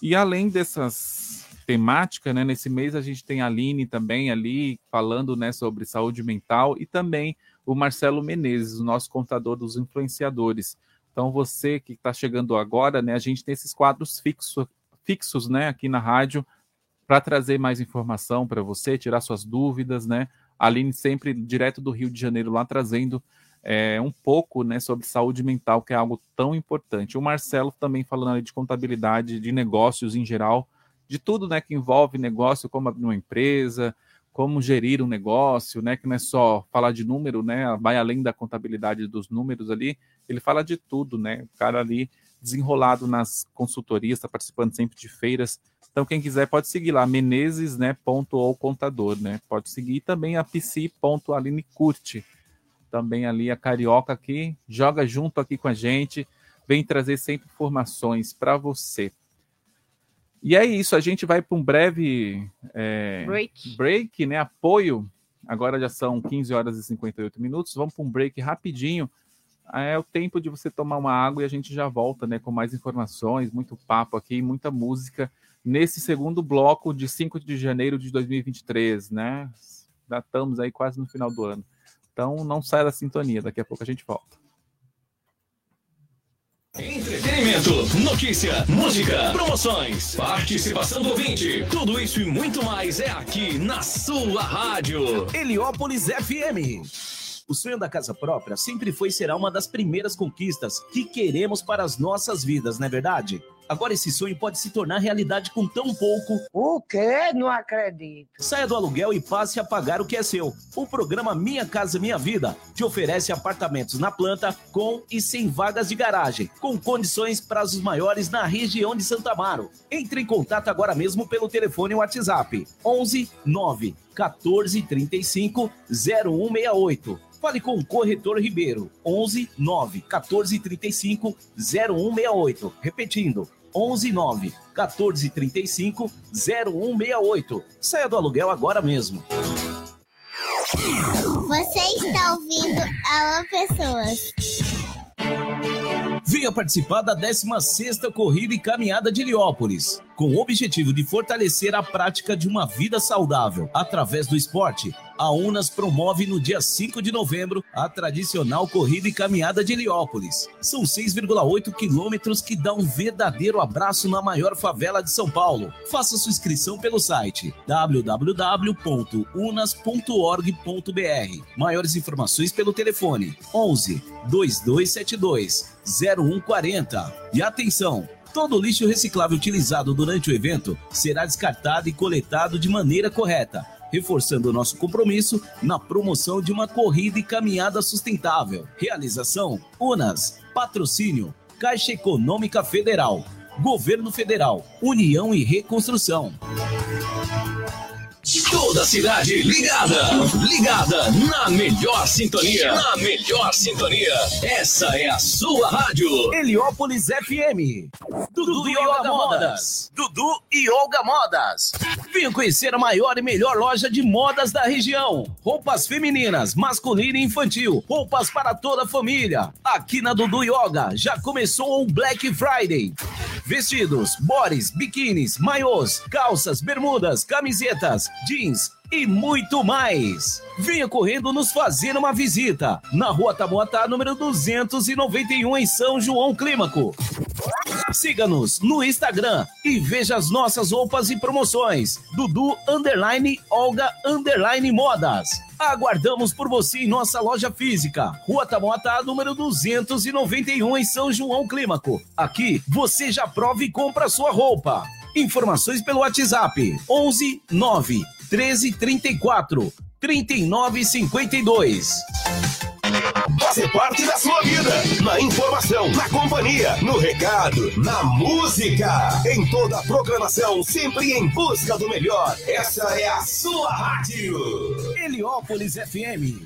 E além dessas temáticas, né, nesse mês a gente tem a Aline também ali falando né, sobre saúde mental e também o Marcelo Menezes, o nosso contador dos influenciadores. Então você que está chegando agora, né, a gente tem esses quadros fixos, fixos né, aqui na rádio para trazer mais informação para você, tirar suas dúvidas, né? A Aline sempre direto do Rio de Janeiro lá trazendo é, um pouco né, sobre saúde mental, que é algo tão importante. O Marcelo também falando de contabilidade, de negócios em geral, de tudo né, que envolve negócio, como abrir uma empresa, como gerir um negócio, né, que não é só falar de número, né, vai além da contabilidade dos números ali, ele fala de tudo, né, o cara ali desenrolado nas consultorias, está participando sempre de feiras, então quem quiser pode seguir lá, menezes, né, ponto ou contador, né, pode seguir. Também a psi.aline curte, também ali a Carioca aqui, joga junto aqui com a gente, vem trazer sempre informações para você. E é isso, a gente vai para um breve é,
break.
break, né? Apoio. Agora já são 15 horas e 58 minutos. Vamos para um break rapidinho. É o tempo de você tomar uma água e a gente já volta, né? Com mais informações, muito papo aqui, muita música nesse segundo bloco de 5 de janeiro de 2023, né? Já estamos aí quase no final do ano. Então não sai da sintonia, daqui a pouco a gente volta.
Entretenimento, notícia, música, promoções, participação do ouvinte. Tudo isso e muito mais é aqui na sua rádio. Heliópolis FM. O sonho da casa própria sempre foi e será uma das primeiras conquistas que queremos para as nossas vidas, não é verdade? Agora esse sonho pode se tornar realidade com tão pouco.
O quê? Não acredito.
Saia do aluguel e passe a pagar o que é seu. O programa Minha Casa Minha Vida te oferece apartamentos na planta com e sem vagas de garagem, com condições prazos maiores na região de Santa Amaro. Entre em contato agora mesmo pelo telefone WhatsApp 11 9 14 35 0168. Fale com o corretor Ribeiro 11 9 14 35 0168. Repetindo 11 9 14 35 0168. Saia do aluguel agora mesmo.
Você está ouvindo Alô Pessoas.
Venha participar da 16ª Corrida e Caminhada de Heliópolis, com o objetivo de fortalecer a prática de uma vida saudável através do esporte. A Unas promove no dia 5 de novembro a tradicional Corrida e Caminhada de Heliópolis. São 6,8 quilômetros que dá um verdadeiro abraço na maior favela de São Paulo. Faça sua inscrição pelo site www.unas.org.br. Maiores informações pelo telefone 11 2272 0140. E atenção! Todo lixo reciclável utilizado durante o evento será descartado e coletado de maneira correta, reforçando o nosso compromisso na promoção de uma corrida e caminhada sustentável. Realização: UNAS. Patrocínio: Caixa Econômica Federal. Governo Federal. União e Reconstrução. Toda a cidade ligada, ligada na melhor sintonia, na melhor sintonia. Essa é a sua rádio. Heliópolis FM. Dudu, e Olga Modas. Dudu e Olga Modas. Venha conhecer a maior e melhor loja de modas da região. Roupas femininas, masculina e infantil. Roupas para toda a família. Aqui na Dudu Yoga já começou o Black Friday. Vestidos, bores, biquínis, maiôs, calças, bermudas, camisetas, jeans e muito mais. Venha correndo nos fazer uma visita na Rua Tamoatá, número 291, em São João Clímaco. Siga-nos no Instagram e veja as nossas roupas e promoções. Dudu Underline Olga Underline Modas. Aguardamos por você em nossa loja física, Rua Tamoatá, número 291, em São João Clímaco. Aqui você já prova e compra sua roupa. Informações pelo WhatsApp 11 9 13 34 39 52. fazer parte da sua vida. Na informação, na companhia, no recado, na música. Em toda a programação, sempre em busca do melhor. Essa é a sua rádio. Heliópolis FM.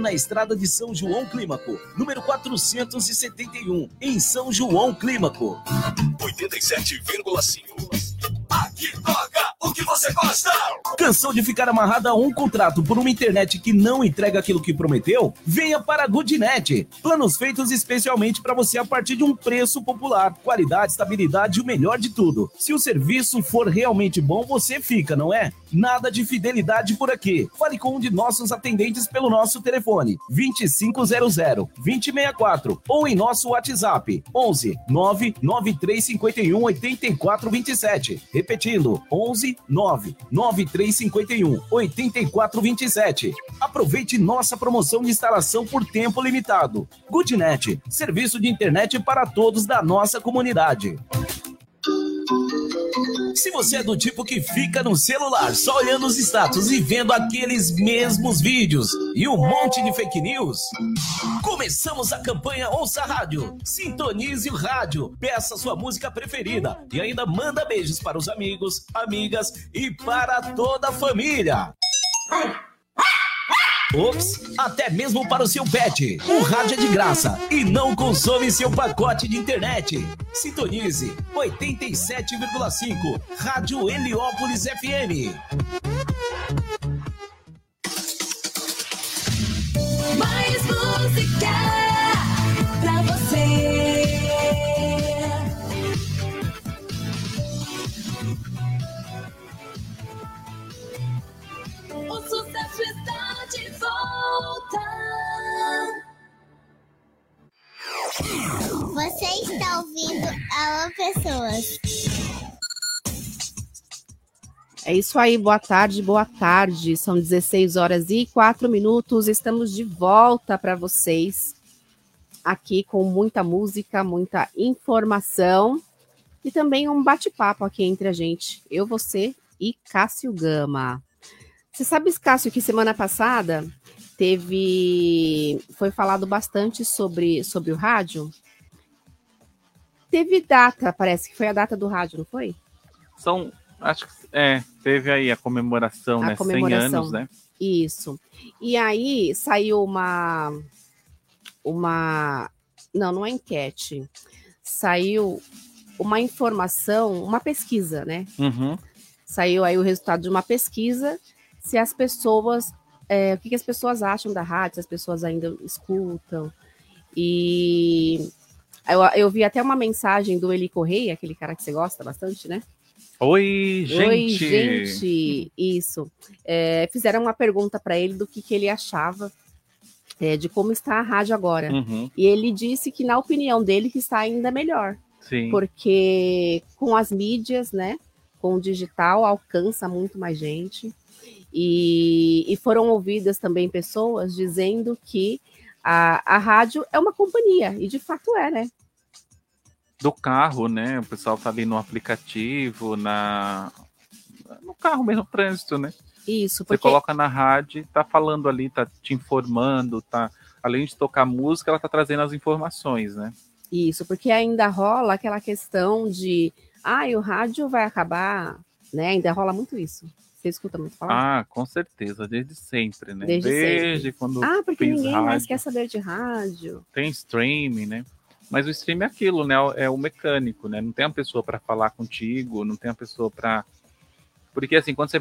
na estrada de São João Clímaco, número 471, em São João Clímaco.
87,5. Aqui toca o que você gosta.
Cansou de ficar amarrado a um contrato por uma internet que não entrega aquilo que prometeu? Venha para a Goodnet. Planos feitos especialmente para você a partir de um preço popular. Qualidade, estabilidade e o melhor de tudo. Se o serviço for realmente bom, você fica, não é? Nada de fidelidade por aqui. Fale com um de nossos atendentes pelo nosso telefone 2500 2064 ou em nosso WhatsApp 11 99351 8427. Repetindo 11 99351 8427. Aproveite nossa promoção de instalação por tempo limitado. Goodnet, serviço de internet para todos da nossa comunidade. Se você é do tipo que fica no celular só olhando os status e vendo aqueles mesmos vídeos e um monte de fake news, começamos a campanha Ouça Rádio. Sintonize o rádio, peça sua música preferida e ainda manda beijos para os amigos, amigas e para toda a família. Ops, até mesmo para o seu pet. O rádio é de graça e não consome seu pacote de internet. Sintonize 87,5 Rádio Heliópolis FM.
Mais música Você está
ouvindo Alô Pessoas.
É isso aí, boa tarde, boa tarde. São 16 horas e 4 minutos. Estamos de volta para vocês aqui com muita música, muita informação e também um bate-papo aqui entre a gente, eu, você e Cássio Gama. Você sabe, Cássio, que semana passada teve foi falado bastante sobre sobre o rádio? Teve data, parece que foi a data do rádio, não foi?
São, acho que é, teve aí a comemoração,
A
né? 100
comemoração.
anos, né?
Isso. E aí saiu uma. Uma. Não, não é enquete. Saiu uma informação, uma pesquisa, né?
Uhum.
Saiu aí o resultado de uma pesquisa se as pessoas. é, o que, que as pessoas acham da rádio, se as pessoas ainda escutam. E eu, eu vi até uma mensagem do Eli Correia, aquele cara que você gosta bastante, né?
Oi, gente!
Oi, gente! Isso. É, fizeram uma pergunta para ele do que, que ele achava é, de como está a rádio agora.
Uhum.
E ele disse que, na opinião dele, que está ainda melhor.
Sim.
Porque com as mídias, né? Com o digital, alcança muito mais gente. E, e foram ouvidas também pessoas dizendo que a, a rádio é uma companhia. E de fato é, né?
do carro, né? O pessoal tá ali no aplicativo, na no carro mesmo, no trânsito, né?
Isso,
Você
porque
coloca na rádio, tá falando ali, tá te informando, tá além de tocar música, ela tá trazendo as informações, né?
Isso, porque ainda rola aquela questão de ah, o rádio vai acabar, né? Ainda rola muito isso. Você escuta muito falar?
Ah, com certeza, desde sempre, né?
Desde sempre.
quando
ah, porque ninguém
rádio,
mais quer saber de rádio.
tem streaming, né? Mas o streaming é aquilo, né? É o mecânico, né? Não tem uma pessoa para falar contigo, não tem uma pessoa para porque assim, quando você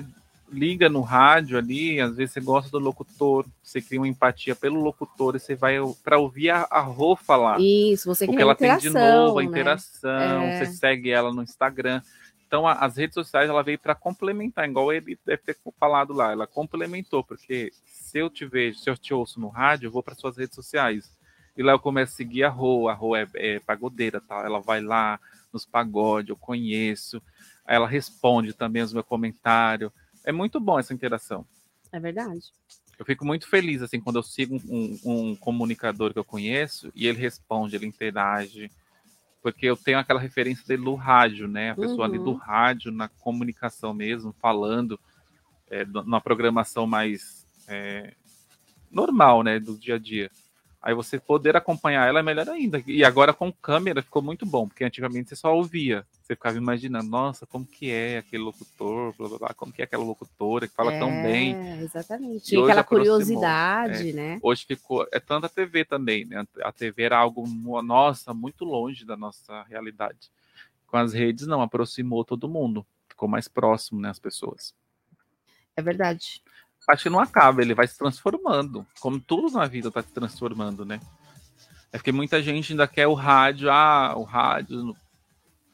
liga no rádio ali, às vezes você gosta do locutor, você cria uma empatia pelo locutor e você vai para ouvir a, a Rô falar.
Isso, você
Porque
quer
ela tem de novo a
né?
interação,
É.
você segue ela no Instagram. Então, a- as redes sociais, ela veio para complementar, igual ele deve ter falado lá, ela complementou, porque se eu te vejo, se eu te ouço no rádio, eu vou para suas redes sociais. E lá eu começo a seguir a Rô, a Rô é, é pagodeira, tá? Ela vai lá nos pagodes, eu conheço, ela responde também os meus comentários. É muito bom essa interação.
É verdade.
Eu fico muito feliz, assim, quando eu sigo um, um comunicador que eu conheço e ele responde, ele interage, porque eu tenho aquela referência dele do rádio, né? A pessoa ali do
Uhum.
rádio, na comunicação mesmo, falando, é, numa programação mais é, normal, né? Do dia a dia. Aí você poder acompanhar ela é melhor ainda. E agora com câmera ficou muito bom, porque antigamente você só ouvia. Você ficava imaginando, nossa, como que é aquele locutor, blá, blá, blá, como que é aquela locutora que fala tão bem.
É, exatamente.
E hoje
aquela
aproximou,
curiosidade,
é.
né?
Hoje ficou. É tanto a TV também, né? A TV era algo, nossa, muito longe da nossa realidade. Com as redes, não, aproximou todo mundo. Ficou mais próximo, né? As pessoas.
É verdade.
Acho que não acaba, ele vai se transformando. Como tudo na vida tá se transformando, né? É porque muita gente ainda quer o rádio, ah, o rádio.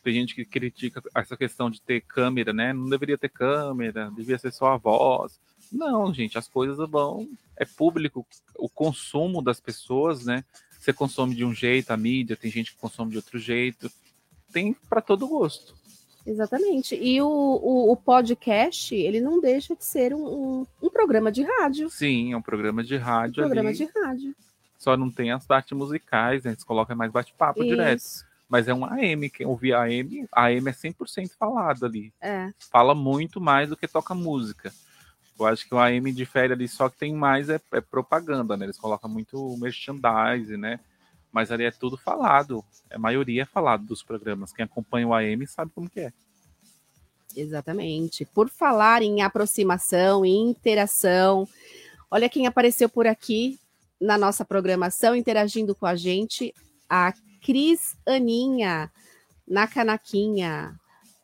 Tem gente que critica essa questão de ter câmera, né? Não deveria ter câmera, devia ser só a voz. Não, gente, as coisas vão. É público, o consumo das pessoas, né? Você consome de um jeito, a mídia, tem gente que consome de outro jeito. Tem para todo gosto.
Exatamente. E o, o, o podcast, ele não deixa de ser um, um, um programa de rádio.
Sim, é um programa de rádio
programa
ali.
de rádio.
Só não tem as partes musicais, né? Eles colocam mais bate-papo direto. Mas é um AM, quem ouvir AM, AM é 100% falado ali.
É.
Fala muito mais do que toca música. Eu acho que o AM difere ali, só que tem mais é, é propaganda, né? Eles colocam muito merchandise, né? Mas ali é tudo falado. A maioria é falado dos programas. Quem acompanha o AM sabe como que é.
Exatamente. Por falar em aproximação, em interação, olha quem apareceu por aqui na nossa programação, interagindo com a gente, a Cris Aninha, na Canaquinha,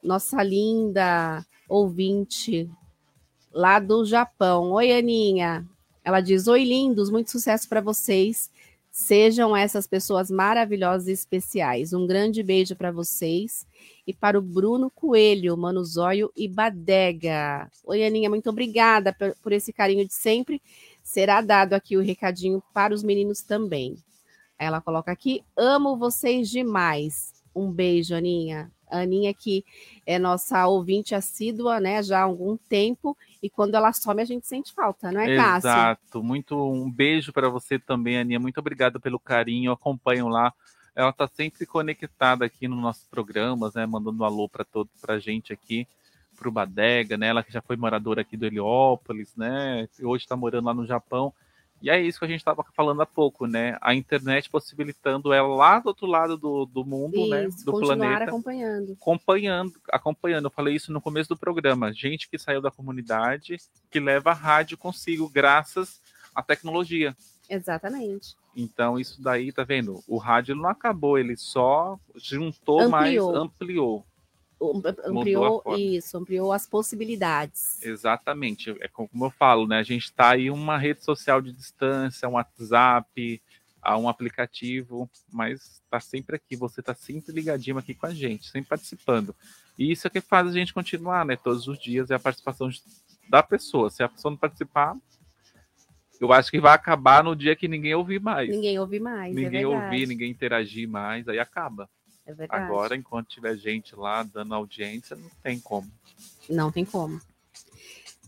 nossa linda ouvinte lá do Japão. Oi, Aninha. Ela diz: Oi, lindos, muito sucesso para vocês. Sejam essas pessoas maravilhosas e especiais. Um grande beijo para vocês e para o Bruno Coelho, Mano Zóio e Badega. Oi, Aninha, muito obrigada por, por esse carinho de sempre. Será dado aqui o recadinho para os meninos também. Ela coloca aqui: amo vocês demais. Um beijo, Aninha. Aninha que é nossa ouvinte assídua, né, já há algum tempo, e quando ela some a gente sente falta, não é, Cássio?
Exato. Muito um beijo para você também, Aninha. Muito obrigado pelo carinho. Acompanho lá. Ela está sempre conectada aqui nos nossos programas, né? Mandando um alô para todos, para gente aqui, para o Badega, né? Ela que já foi moradora aqui do Heliópolis, né? Hoje está morando lá no Japão. E é isso que a gente estava falando há pouco, né? A internet possibilitando ela lá do outro lado do, do mundo, né?
Isso,
Do
continuar
planeta
acompanhando.
acompanhando, acompanhando. Eu falei isso no começo do programa. Gente que saiu da comunidade, que leva a rádio consigo, graças à tecnologia.
Exatamente.
Então, isso daí, tá vendo? O rádio não acabou, ele só juntou mais,
Ampliou.
Ampliou.
Isso, ampliou as possibilidades.
Exatamente. É como eu falo, né? A gente está aí uma rede social de distância, um WhatsApp, um aplicativo, mas está sempre aqui. Você está sempre ligadinho aqui com a gente, sempre participando. E isso é que faz a gente continuar, né? Todos os dias é a participação da pessoa. Se a pessoa não participar, eu acho que vai acabar no dia que ninguém ouvir mais.
Ninguém ouve mais, é
ninguém
verdade.
ouvir, ninguém interagir mais, aí acaba.
É verdade.
Agora, enquanto tiver gente lá dando audiência, não tem como.
Não tem como.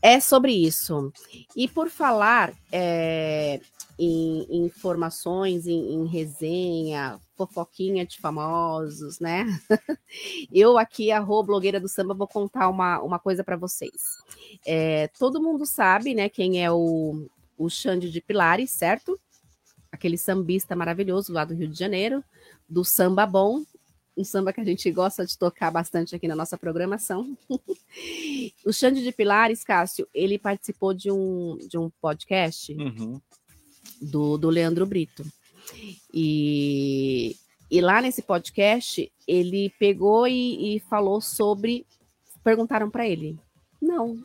É sobre isso. E por falar é, em, em informações, em, em resenha, fofoquinha de famosos, né? Eu aqui, a Rô, blogueira do samba, vou contar uma, uma coisa para vocês. É, todo mundo sabe, né, quem é o, o Xande de Pilares, certo? Aquele sambista maravilhoso lá do Rio de Janeiro, do Samba Bom, um samba que a gente gosta de tocar bastante aqui na nossa programação. o Xande de Pilares, Cássio, ele participou de um, de um podcast
Uhum.
do, do Leandro Brito. E, e lá nesse podcast, ele pegou e, e falou sobre. Perguntaram para ele. Não.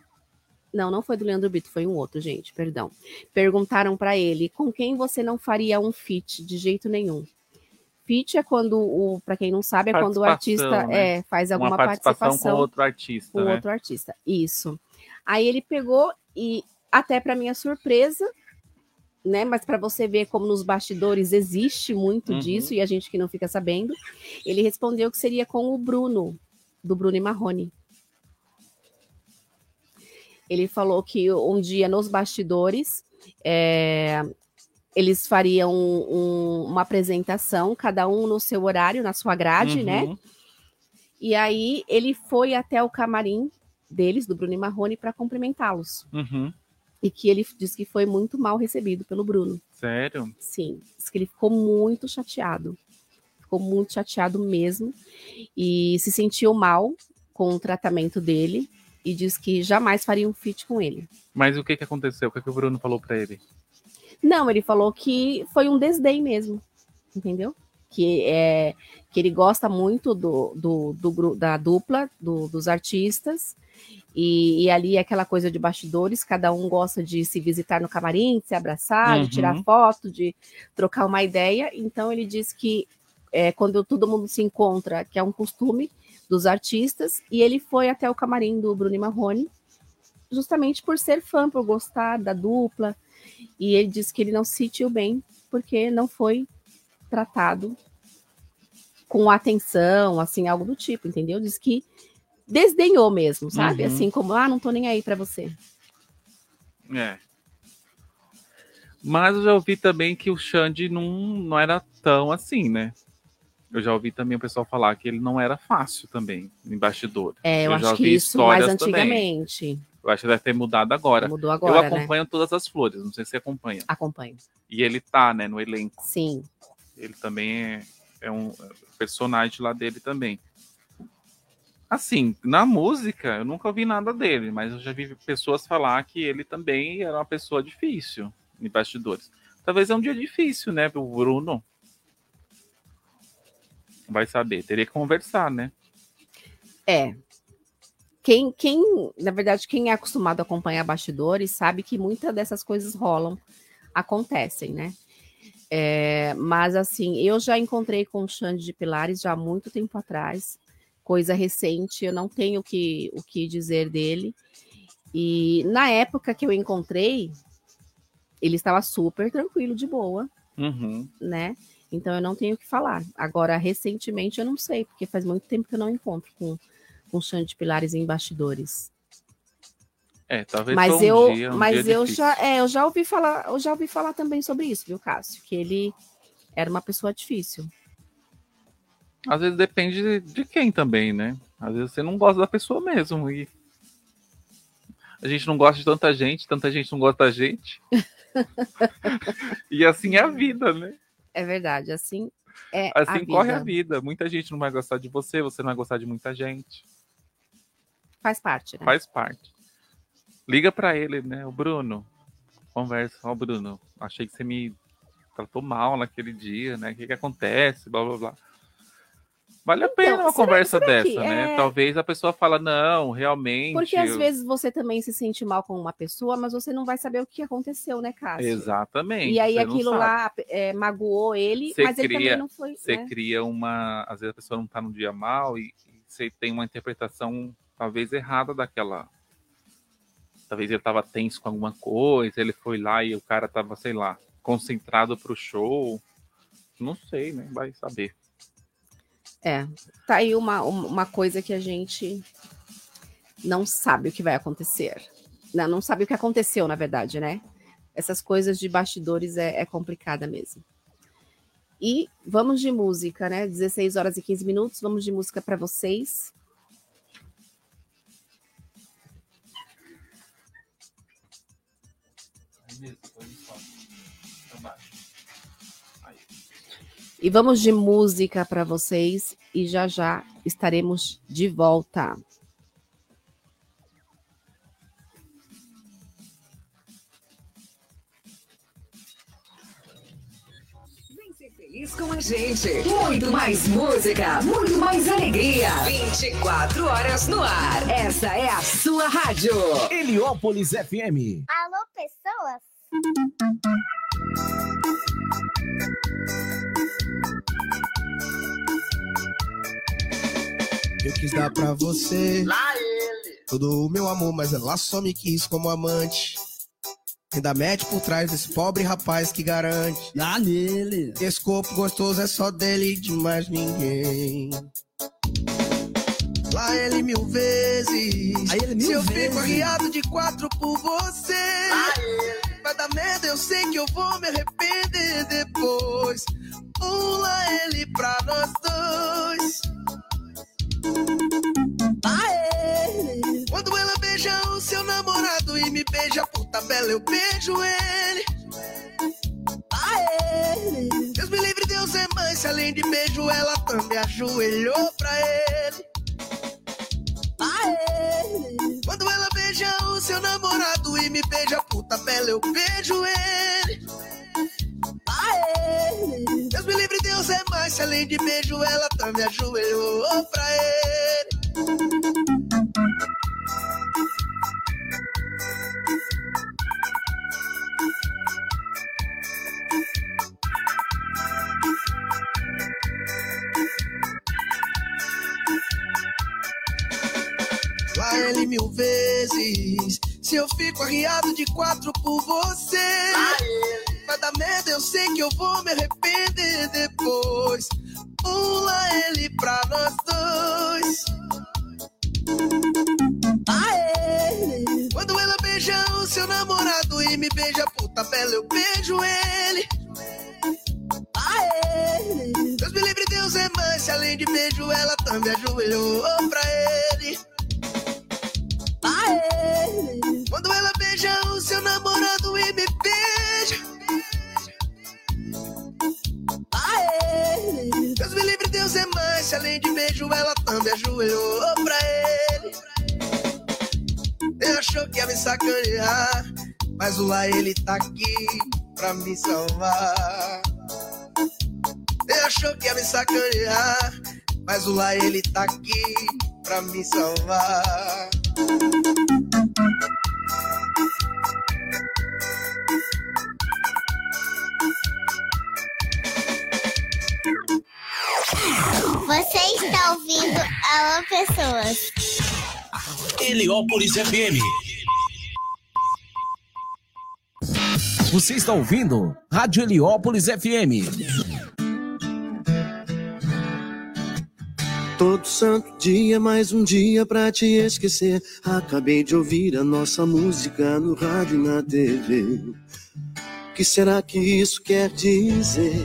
Não, não foi do Leandro Brito, foi um outro, gente, perdão. Perguntaram para ele com quem você não faria um feat de jeito nenhum. Feat é quando o, para quem não sabe, é quando o artista
né?
é, faz
Uma
alguma
participação
participação,
com outro artista,
com
né?
outro artista. Isso. Aí ele pegou e até para minha surpresa, né? Mas para você ver como nos bastidores existe muito
Uhum.
disso e a gente que não fica sabendo, ele respondeu que seria com o Bruno, do Bruno e Marrone. Ele falou que um dia nos bastidores é, eles fariam um- uma apresentação, cada um no seu horário, na sua grade, né?
Uhum.
E aí ele foi até o camarim deles, do Bruno e Marrone, para cumprimentá-los.
Uhum.
E que ele disse que foi muito mal recebido pelo Bruno.
Sério?
Sim, disse que ele ficou muito chateado. Ficou muito chateado mesmo. E se sentiu mal com o tratamento dele. E diz que jamais faria um feat com ele.
Mas o que que aconteceu? O que que o Bruno falou pra ele?
Não, ele falou que foi um desdém mesmo, entendeu? Que, é, que ele gosta muito do, do, do da dupla, do- dos artistas, e, e ali é aquela coisa de bastidores, cada um gosta de se visitar no camarim, de se abraçar,
Uhum.
de tirar foto, de trocar uma ideia. Então ele diz que é, quando todo mundo se encontra, que é um costume dos artistas, e ele foi até o camarim do Bruno Marrone, justamente por ser fã, por gostar da dupla, e ele disse que ele não se sentiu bem porque não foi tratado com atenção, assim, algo do tipo, entendeu? Diz que desdenhou mesmo, sabe?
Uhum.
Assim como, ah, não tô nem aí pra você.
É. Mas eu já ouvi também que o Xande não, não era tão assim, né? Eu já ouvi também o pessoal falar que ele não era fácil também, em.
É, eu,
já
acho que isso mais
histórias também. Eu acho que deve ter mudado agora.
Mudou agora, né?
Eu acompanho todas as flores, não sei se você acompanha.
Acompanho.
E ele tá, né, no elenco.
Sim.
Ele também é, é um personagem lá dele também. Assim, na música, eu nunca ouvi nada dele, mas eu já vi pessoas falar que ele também era uma pessoa difícil em bastidores. Talvez é um dia difícil, né, pro Bruno. Vai saber, teria que conversar, né?
É. Quem, quem, na verdade, quem é acostumado a acompanhar bastidores sabe que muitas dessas coisas rolam, acontecem, né? É, mas assim, eu já encontrei com o Xande de Pilares já há muito tempo atrás, coisa recente, eu não tenho o que, o que dizer dele. E na época que eu encontrei, ele estava super tranquilo, de boa,
Uhum.
né? Então eu não tenho o que falar. Agora, recentemente, eu não sei, porque faz muito tempo que eu não encontro com, com Xande de Pilares em bastidores.
É, talvez
Mas
um
eu,
dia, um
mas eu
difícil.
já, é, eu já ouvi falar, eu já ouvi falar também sobre isso, viu, Cássio? Que ele era uma pessoa difícil.
Às vezes depende de, quem também, né? Às vezes você não gosta da pessoa mesmo. E a gente não gosta de tanta gente, tanta gente não gosta da gente. e assim é a vida, né?
É verdade, assim é
Assim
a
corre a vida. Muita gente não vai gostar de você, você não vai gostar de muita gente.
Faz parte, né?
Faz parte. Liga pra ele, né? O Bruno. Conversa. Ó, Bruno, achei que você me tratou mal naquele dia, né? O que que acontece? Blá, blá, blá. Vale a pena uma
Então, será-
conversa
será
dessa, né?
é-
Talvez a pessoa fala, não, realmente...
Porque às
eu-
vezes você também se sente mal com uma pessoa, mas você não vai saber o que aconteceu, né, Cássio?
Exatamente.
E aí aquilo lá é, magoou ele,
Você
mas ele também
cria,
não foi.
você
né?
cria uma. Às vezes a pessoa não tá num dia mal e, e você tem uma interpretação talvez errada daquela. Talvez ele tava tenso com alguma coisa, ele foi lá e o cara tava, sei lá, concentrado pro show. Não sei, né? Vai saber.
É, tá aí uma, uma coisa que a gente não sabe o que vai acontecer. Não, não sabe o que aconteceu, na verdade, né? Essas coisas de bastidores é, é complicada mesmo. E vamos de música, né? 16 horas e 15 minutos, vamos de música para vocês. E vamos de música para vocês e já já estaremos de volta.
Vem ser feliz com a gente. Muito mais música, muito mais alegria. 24 horas no ar. Essa é a sua rádio.
Heliópolis FM.
Alô, pessoas?
Eu quis dar pra você
lá ele.
todo o meu amor, mas ela só me quis como amante. Ainda mete por trás desse pobre rapaz que garante.
Lá nele.
Esse corpo gostoso é só dele e de mais ninguém. Lá ele mil vezes.
Aí ele mil
Se eu
vezes.
fico arriado de quatro por você. Lá ele. Dar merda, eu sei que eu vou me arrepender depois. Pula ele pra nós dois. Aê! Quando ela beija o seu namorado e me beija por tabela, eu beijo ele. Aê! Deus me livre, Deus é mãe. Se além de beijo, ela também ajoelhou pra ele. Aê! Quando ela beija o seu namorado e me beija por tabela, eu beijo ele. Aê! Deus me livre, Deus é mais. Se além de beijo, ela também ajoelhou pra ele. Lá ele mil vezes. Se eu fico arriado de quatro por você. Vai dar merda, eu sei que eu vou me arrepender depois. Pula ele pra nós dois. Aê! Quando ela beija o seu namorado e me beija por tabela, eu beijo ele. Aê! Deus me livre, Deus é mãe. Se além de beijo, ela também ajoelhou pra ele. Quando ela beija o seu namorado e me beija. Aê! Deus me livre, Deus é mãe. Se além de beijo, ela também ajoelhou pra ele. Ele achou que ia me sacanear, mas o lá ele tá aqui pra me salvar. Ele achou que ia me sacanear, mas o lá ele tá aqui pra me salvar.
Você está ouvindo Alô Pessoas.
Heliópolis FM. Você está ouvindo Rádio Heliópolis FM.
Todo santo dia, mais um dia pra te esquecer. Acabei de ouvir a nossa música no rádio e na TV. O que será que isso quer dizer?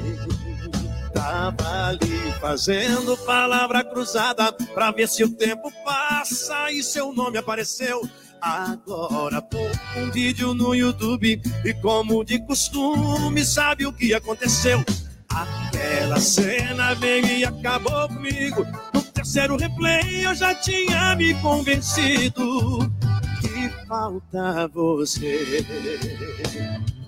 Tava ali fazendo palavra cruzada pra ver se o tempo passa e seu nome apareceu. Agora pô um vídeo no YouTube e como de costume sabe o que aconteceu. Aquela cena veio e acabou comigo. Terceiro replay eu já tinha me convencido que falta você.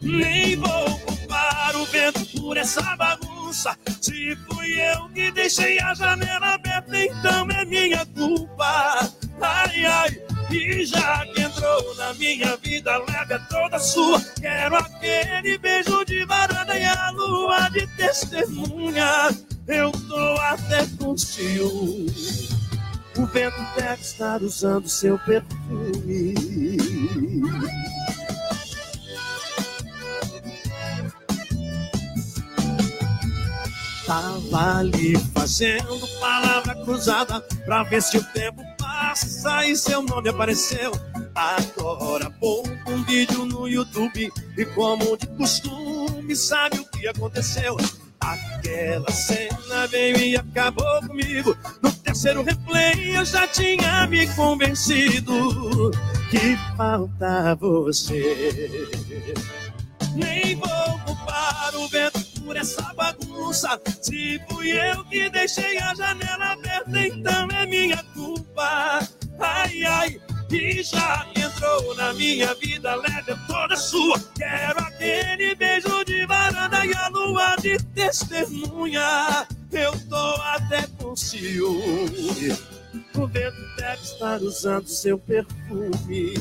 Nem vou culpar o vento por essa bagunça. Se fui eu que deixei a janela aberta, então é minha culpa. Ai, ai, e já que entrou na minha vida, leve a toda sua. Quero aquele beijo de varanda e a lua de testemunha. Eu tô até com ciúme. O vento deve estar usando seu perfume. Tava ali fazendo palavra cruzada pra ver se o tempo passa e seu nome apareceu. Agora pô um vídeo no YouTube e como de costume sabe o que aconteceu. Aquela cena veio e acabou comigo. No terceiro replay eu já tinha me convencido que falta você. Nem vou culpar o vento por essa bagunça. Se fui eu que deixei a janela aberta, então é minha culpa. Ai, ai, e já que entrou na minha vida, leve toda sua. Quero aquele beijo de varanda e a lua de testemunha. Eu tô até com ciúme. O vento deve estar usando seu perfume.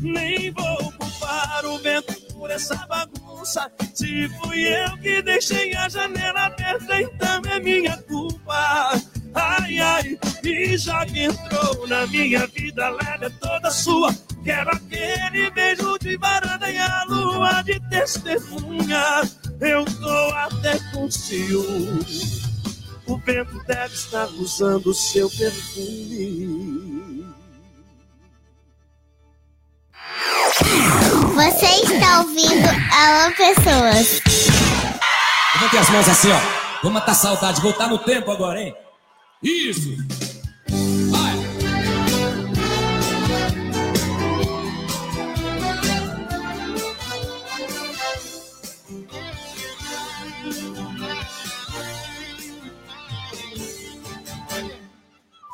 Nem vou culpar o vento por essa bagunça. Se fui eu que deixei a janela aberta, então é minha culpa. Ai, ai, E já que entrou na minha vida, leve é toda sua. Quero aquele beijo de varanda e a lua de testemunha. Eu tô até com ciúme. O vento deve estar usando o seu perfume.
Você está ouvindo Alô Pessoas.
Levante as mãos assim, ó. Vamos matar a saudade, voltar no tempo agora, hein? Isso! Vai!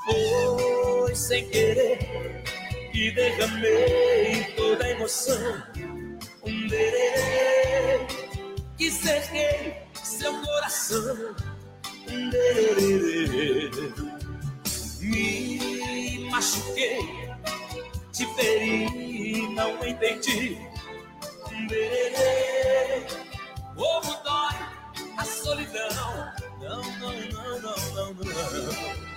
Foi sem querer que derramei toda a emoção. Um dererê que cerquei seu coração. Me machuquei, te feri, não entendi. Como dói a solidão. Não, não, não, não, não, não.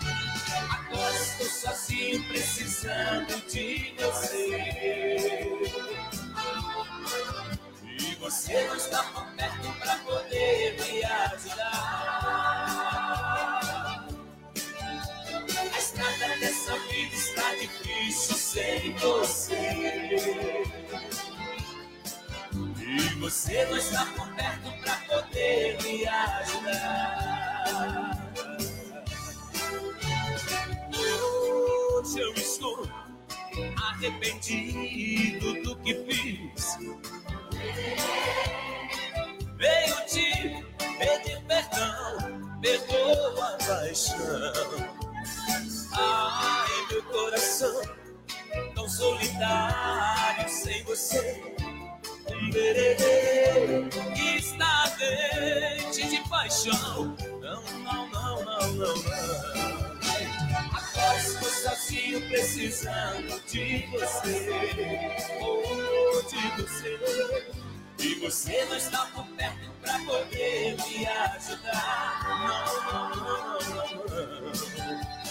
Você não está por perto pra poder me ajudar. Hoje eu estou arrependido do que fiz. Venho te pedir perdão, perdoa a paixão. Ai, meu coração, tão solitário sem você. Está dente de paixão. Não, não, não, não, não, não. Agora estou sozinho, precisando de você. Oh, de você. E você não está por perto pra poder me ajudar. Não, não, não, não, não. A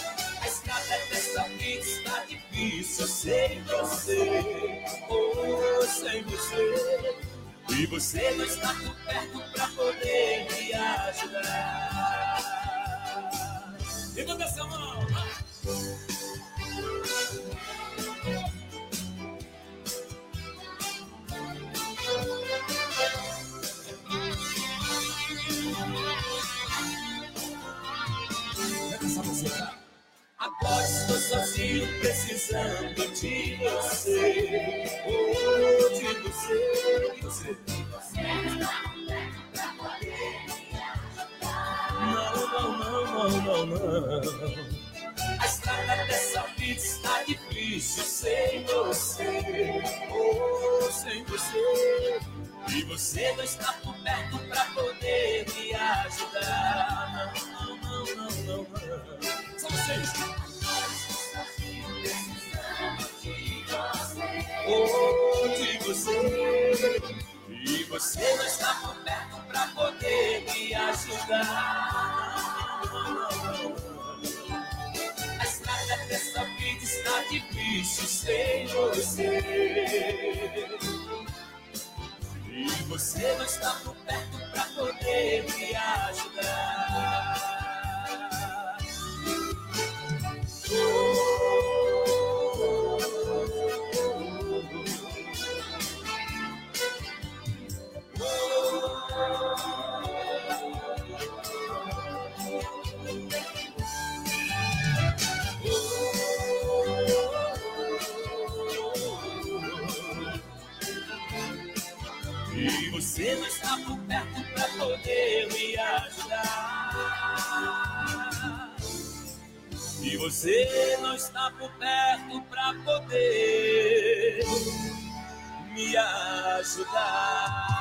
estrada dessa vida está difícil sem você. Oh, sem você. E você não está por perto pra poder me ajudar. Levanta essa mão. Agora estou sozinho, precisando de você. Oh, de você, de você. Não, não, não, não, não, não. A estrada dessa vida está difícil sem você. Oh, sem você. E você não está por perto pra poder me ajudar. Não, não, não, não, não. Só vocês. Oh, de você. E você não está por perto pra poder me ajudar. A estrada dessa vida está difícil sem você. E você não está por perto pra poder me ajudar. Poder me ajudar. E você não está por perto pra poder me ajudar.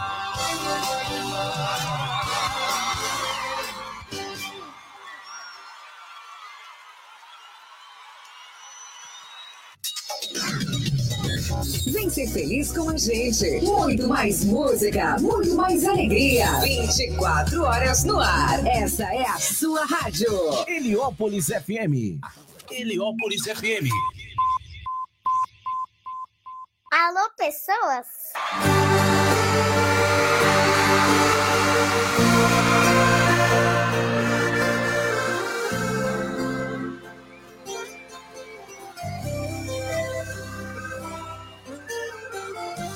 Vem ser feliz com a gente. Muito mais música, muito mais alegria. 24 horas no ar. Essa é a sua rádio.
Heliópolis FM. Heliópolis FM.
Alô, pessoas?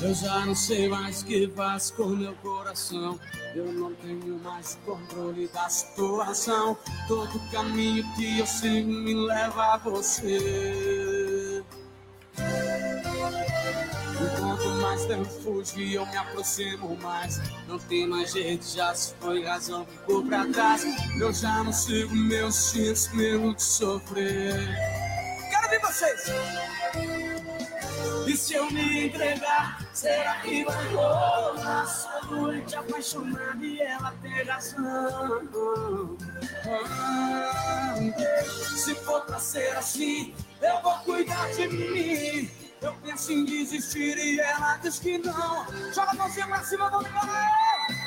Eu já não sei mais o que faço com meu coração. Eu não tenho mais controle da situação. Todo caminho que eu sigo me leva a você. E quanto mais tempo fugir, eu me aproximo mais. Não tem mais jeito, já se foi razão, ficou pra trás. Eu já não sigo meus instintos, mesmo de sofrer. Quero ver vocês! E se eu me entregar, será que vai rolar? Sou doente, apaixonado e ela tem razão. Se for pra ser assim, eu vou cuidar de mim. Eu penso em desistir e ela diz que não. Joga a mãozinha pra cima, vamos embora!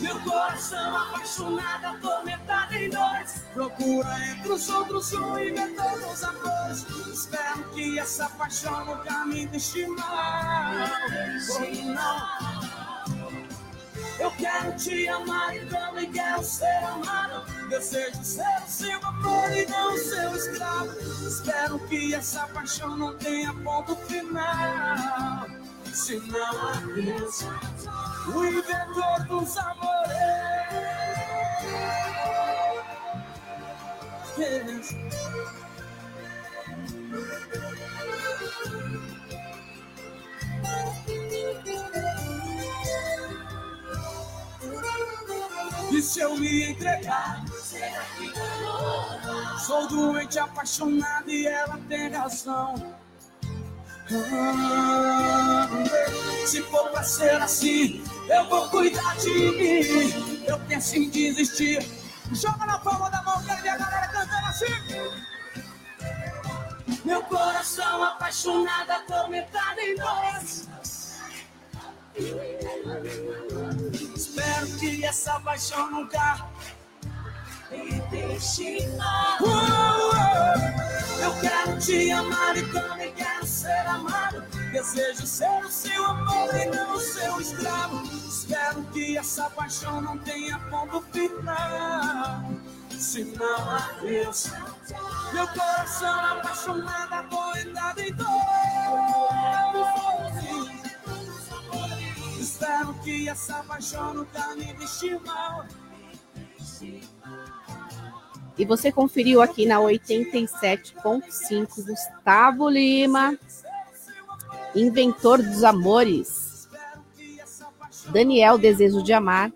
Meu coração apaixonado, atormentado em dores. Procura entre os outros um inventor dos amores. Espero que essa paixão nunca me deixe mal. Ou não. Eu quero te amar e também quero ser amado. Desejo ser o seu amor e não o seu escravo. Espero que essa paixão não tenha ponto final. Se não adeus, o inventor dos amores. E se eu me entregar? Sou doente, apaixonado e ela tem razão. Se for pra ser assim, eu vou cuidar de mim. Eu penso em desistir. Joga na palma da mão, ver a galera cantando assim. Meu coração apaixonado, atormentado em dores. Espero que essa paixão nunca me deixe mal. Eu quero te amar e também quero ser amado. Desejo ser o seu amor e não o seu escravo. Espero que essa paixão não tenha ponto final. Se não adeus, meu coração apaixonado, acorrentado em dor. Espero que essa paixão nunca me deixe mal.
E você conferiu aqui na 87.5 Gustavo Lima, Inventor dos Amores. Daniel Desejo de Amar.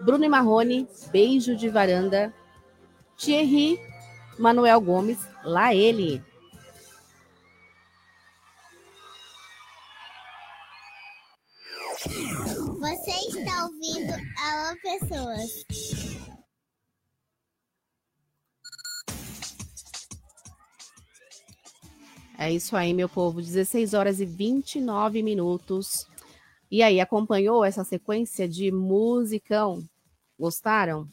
Bruno e Marrone, Beijo de Varanda. Thierry Manuel Gomes, lá ele.
Você está ouvindo Alô, pessoas?
É isso aí, meu povo. 16 horas e 29 minutos. E aí, acompanhou essa sequência de musicão? Gostaram?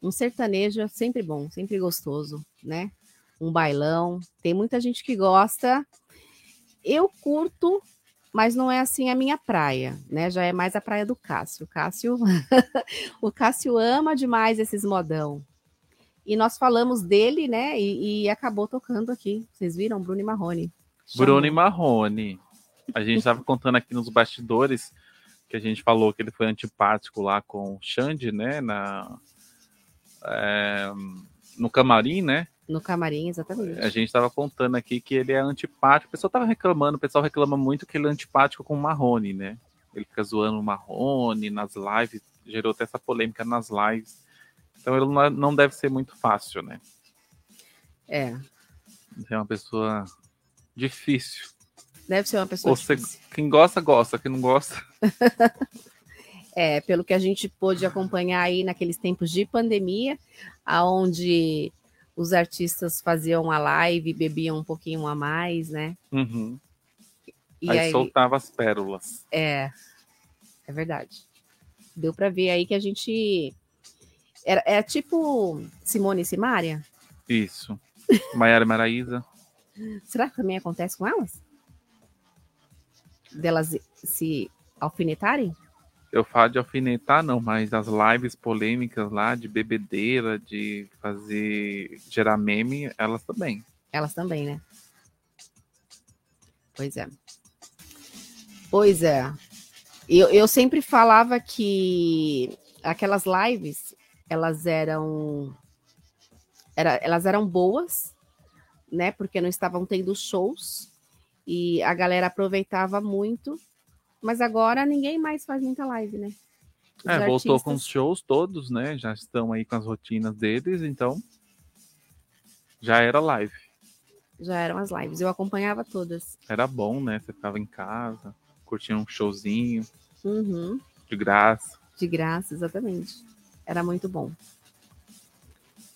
Um sertanejo é sempre bom, sempre gostoso, né? Um bailão. Tem muita gente que gosta. Eu curto, mas não é assim a minha praia, né? Já é mais a praia do Cássio. O Cássio, o Cássio ama demais esses modão. E nós falamos dele, né? E, e acabou tocando aqui. Vocês viram? Bruno e Marrone.
Bruno e Marrone. A gente estava contando aqui nos bastidores que a gente falou que ele foi antipático lá com o Xande, né? Na, é, no camarim, né?
No camarim, exatamente.
A gente estava contando aqui que ele é antipático. O pessoal estava reclamando, o pessoal reclama muito que ele é antipático com o Marrone, né? Ele fica zoando o Marrone nas lives, gerou até essa polêmica nas lives. Então ele não- não deve ser muito fácil, né?
É.
É uma pessoa difícil.
Deve ser uma pessoa difícil.
quem gosta, gosta. Quem não gosta,
É, pelo que a gente pôde acompanhar aí naqueles tempos de pandemia, aonde os artistas faziam a live, bebiam um pouquinho a mais, né?
Uhum.
E
aí,
aí-
soltava as pérolas.
É, é verdade. Deu para ver aí que a gente Era, é tipo Simone e Simária?
Isso. Maiara Maraíza.
Será que também acontece com elas? Delas se alfinetarem?
Eu falo de alfinetar, não, mas as lives polêmicas lá de bebedeira, de fazer gerar meme, elas também.
Elas também, né? Pois é. Pois é. Eu, eu sempre falava que aquelas lives, elas eram, era, elas eram boas, né? Porque não estavam tendo shows e a galera aproveitava muito. Mas agora ninguém mais faz muita live, né? Os
É, voltou
artistas-
com os shows todos, né? Já estão aí com as rotinas deles, então já era live.
Já eram as lives. Eu acompanhava todas.
Era bom, né? Você ficava em casa, curtia um showzinho
Uhum.
de graça.
De graça, exatamente. Era muito bom.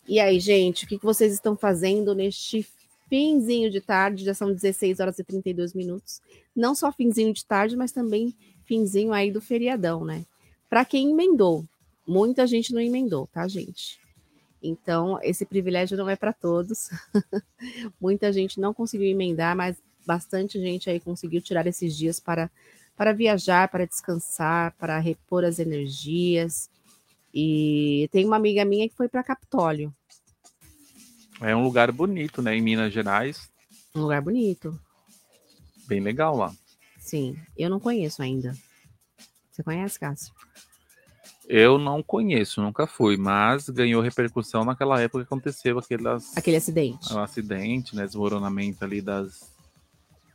E aí, gente, o que vocês estão fazendo neste finzinho de tarde? Já são 16 horas e 32 minutos. Não só finzinho de tarde, mas também finzinho aí do feriadão, né? Para quem emendou, muita gente não emendou, tá, gente? Então, esse privilégio não é para todos. muita gente não conseguiu emendar, mas bastante gente aí conseguiu tirar esses dias para para viajar, para descansar, para repor as energias. E tem uma amiga minha que foi para Capitólio,
É um lugar bonito, né? Em Minas Gerais,
um lugar bonito.
bem legal lá.
Sim, eu não conheço ainda. Você conhece, Cássio?
Eu não conheço, nunca fui, mas ganhou repercussão naquela época que aconteceu aquelas,
Aquele acidente.
o acidente, né? Desmoronamento ali das,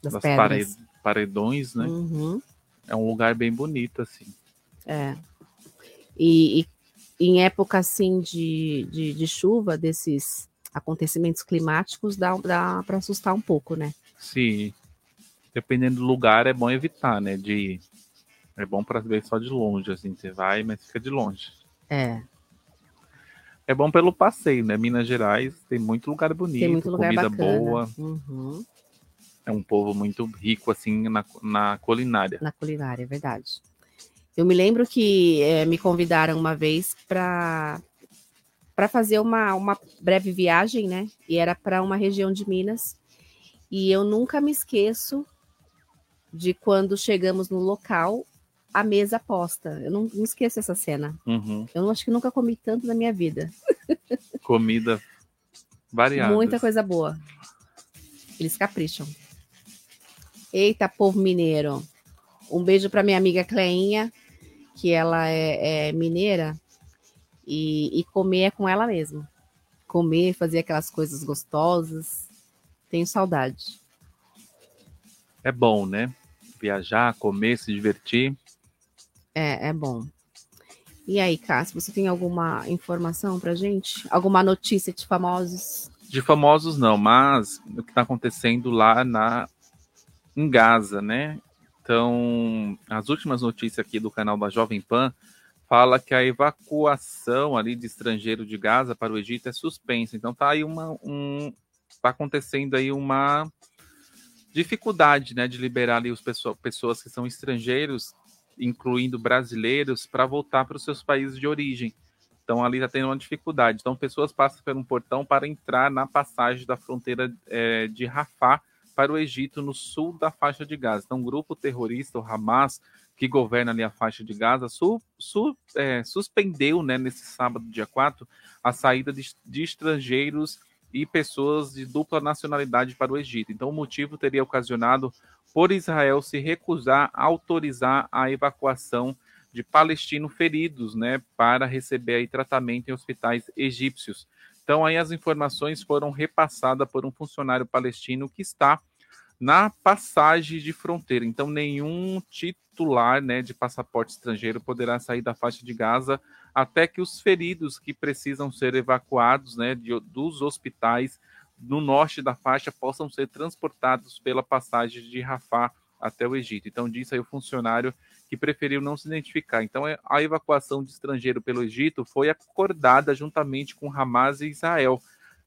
Das
das
pedras.
pare- paredões, né?
Uhum.
É um lugar bem bonito, assim.
É. E, e em época assim de, de, de chuva, desses acontecimentos climáticos, dá, dá para assustar um pouco, né?
Sim. Dependendo do lugar, é bom evitar, né? De ir. É bom para ver só de longe, assim. Você vai, mas fica de longe.
É.
É bom pelo passeio, né? Minas Gerais tem muito lugar bonito,
Tem muito lugar
comida
bacana.
boa.
Uhum.
É um povo muito rico, assim, na, na culinária.
Na culinária, é verdade. Eu me lembro que eh, me convidaram uma vez para para fazer uma, uma breve viagem, né? E era para uma região de Minas. E eu nunca me esqueço de quando chegamos no local, a mesa posta. Eu não, não esqueço essa cena.
Uhum.
Eu não- acho que nunca comi tanto na minha vida.
Comida variada.
Muita coisa boa. Eles capricham. Eita, povo mineiro. Um beijo para minha amiga Cleinha, que ela é, é mineira. E, e comer é com ela mesmo. Comer, fazer aquelas coisas gostosas. Tenho saudade.
É bom, né? Viajar, comer, se divertir.
É, é bom. E aí, Cássio, você tem alguma informação pra gente? Alguma notícia de famosos?
De famosos não, mas o que está acontecendo lá na em Gaza, né? Então, as últimas notícias aqui do canal da Jovem Pan fala que a evacuação ali de estrangeiro de Gaza para o Egito é suspensa. Então tá aí uma um tá acontecendo aí uma dificuldade, né, de liberar ali os pessoas, pessoas que são estrangeiros, incluindo brasileiros, para voltar para os seus países de origem. Então ali está tendo uma dificuldade. Então pessoas passam por um portão para entrar na passagem da fronteira eh, de Rafah para o Egito, no sul da faixa de Gaza. Então, um grupo terrorista, o Hamas, que governa ali a faixa de Gaza, su- su- eh, suspendeu, né, nesse sábado, dia 4, a saída de, de estrangeiros e pessoas de dupla nacionalidade para o Egito. Então, o motivo teria ocasionado por Israel se recusar a autorizar a evacuação de palestinos feridos, né, para receber aí tratamento em hospitais egípcios. Então, aí as informações foram repassadas por um funcionário palestino que está na passagem de fronteira. Então, nenhum titular né, de passaporte estrangeiro poderá sair da faixa de Gaza até que os feridos que precisam ser evacuados né, de- dos hospitais no norte da faixa possam ser transportados pela passagem de Rafah até o Egito. Então, disse aí o funcionário que preferiu não se identificar. Então, é- a evacuação de estrangeiro pelo Egito foi acordada juntamente com Hamas e Israel.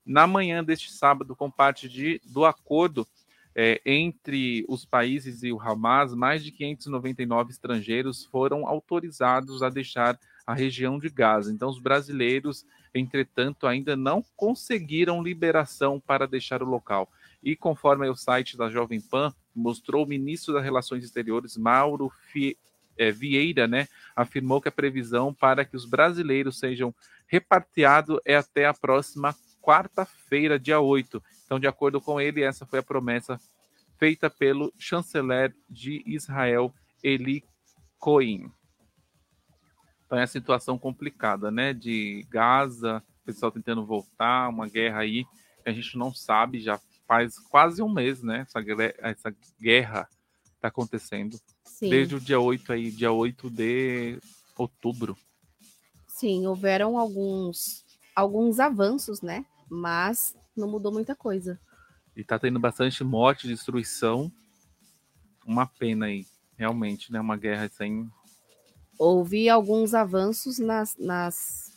Na manhã deste sábado, com parte de, do acordo é, entre os países e o Hamas, mais de 599 estrangeiros foram autorizados a deixar a região de Gaza. Então, os brasileiros, entretanto, ainda não conseguiram liberação para deixar o local. E conforme o site da Jovem Pan mostrou, o ministro das Relações Exteriores, Mauro Fie, é, Vieira, né, afirmou que a previsão para que os brasileiros sejam repatriados é até a próxima quarta-feira, dia 8. Então, de acordo com ele, essa foi a promessa feita pelo chanceler de Israel, Eli Cohen. Então é a situação complicada, né? De Gaza, o pessoal tentando voltar, uma guerra aí que a gente não sabe, já faz quase um mês, né? Essa, essa guerra está acontecendo. Sim. Desde o dia 8 aí, dia 8 de outubro.
Sim, houveram alguns alguns avanços, né? Mas não mudou muita coisa.
E tá tendo bastante morte, destruição. Uma pena aí, realmente, né? Uma guerra sem.
Houve alguns avanços nas, nas...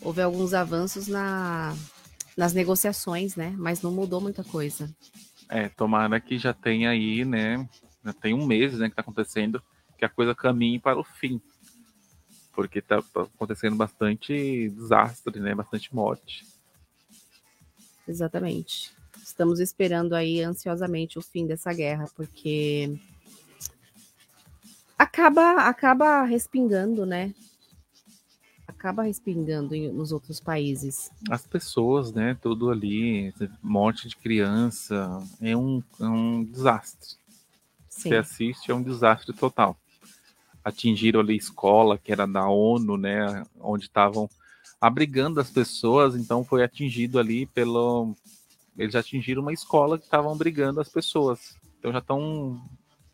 Houve alguns avanços na, nas negociações, né? Mas não mudou muita coisa.
É, tomara que já tenha aí, né? Já tem um mês, né, que tá acontecendo, que a coisa caminhe para o fim. Porque tá, tá acontecendo bastante desastre, né? Bastante morte.
Exatamente. Estamos esperando aí ansiosamente o fim dessa guerra, porque acaba acaba respingando, né? Acaba respingando em, nos outros países.
As pessoas, né? Tudo ali, morte de criança, é um, é um desastre. Sim. Você assiste, é um desastre total. Atingiram ali a escola, que era da ONU, né? Onde estavam abrigando as pessoas, então foi atingido ali pelo. Eles atingiram uma escola que estavam abrigando as pessoas. Então já estão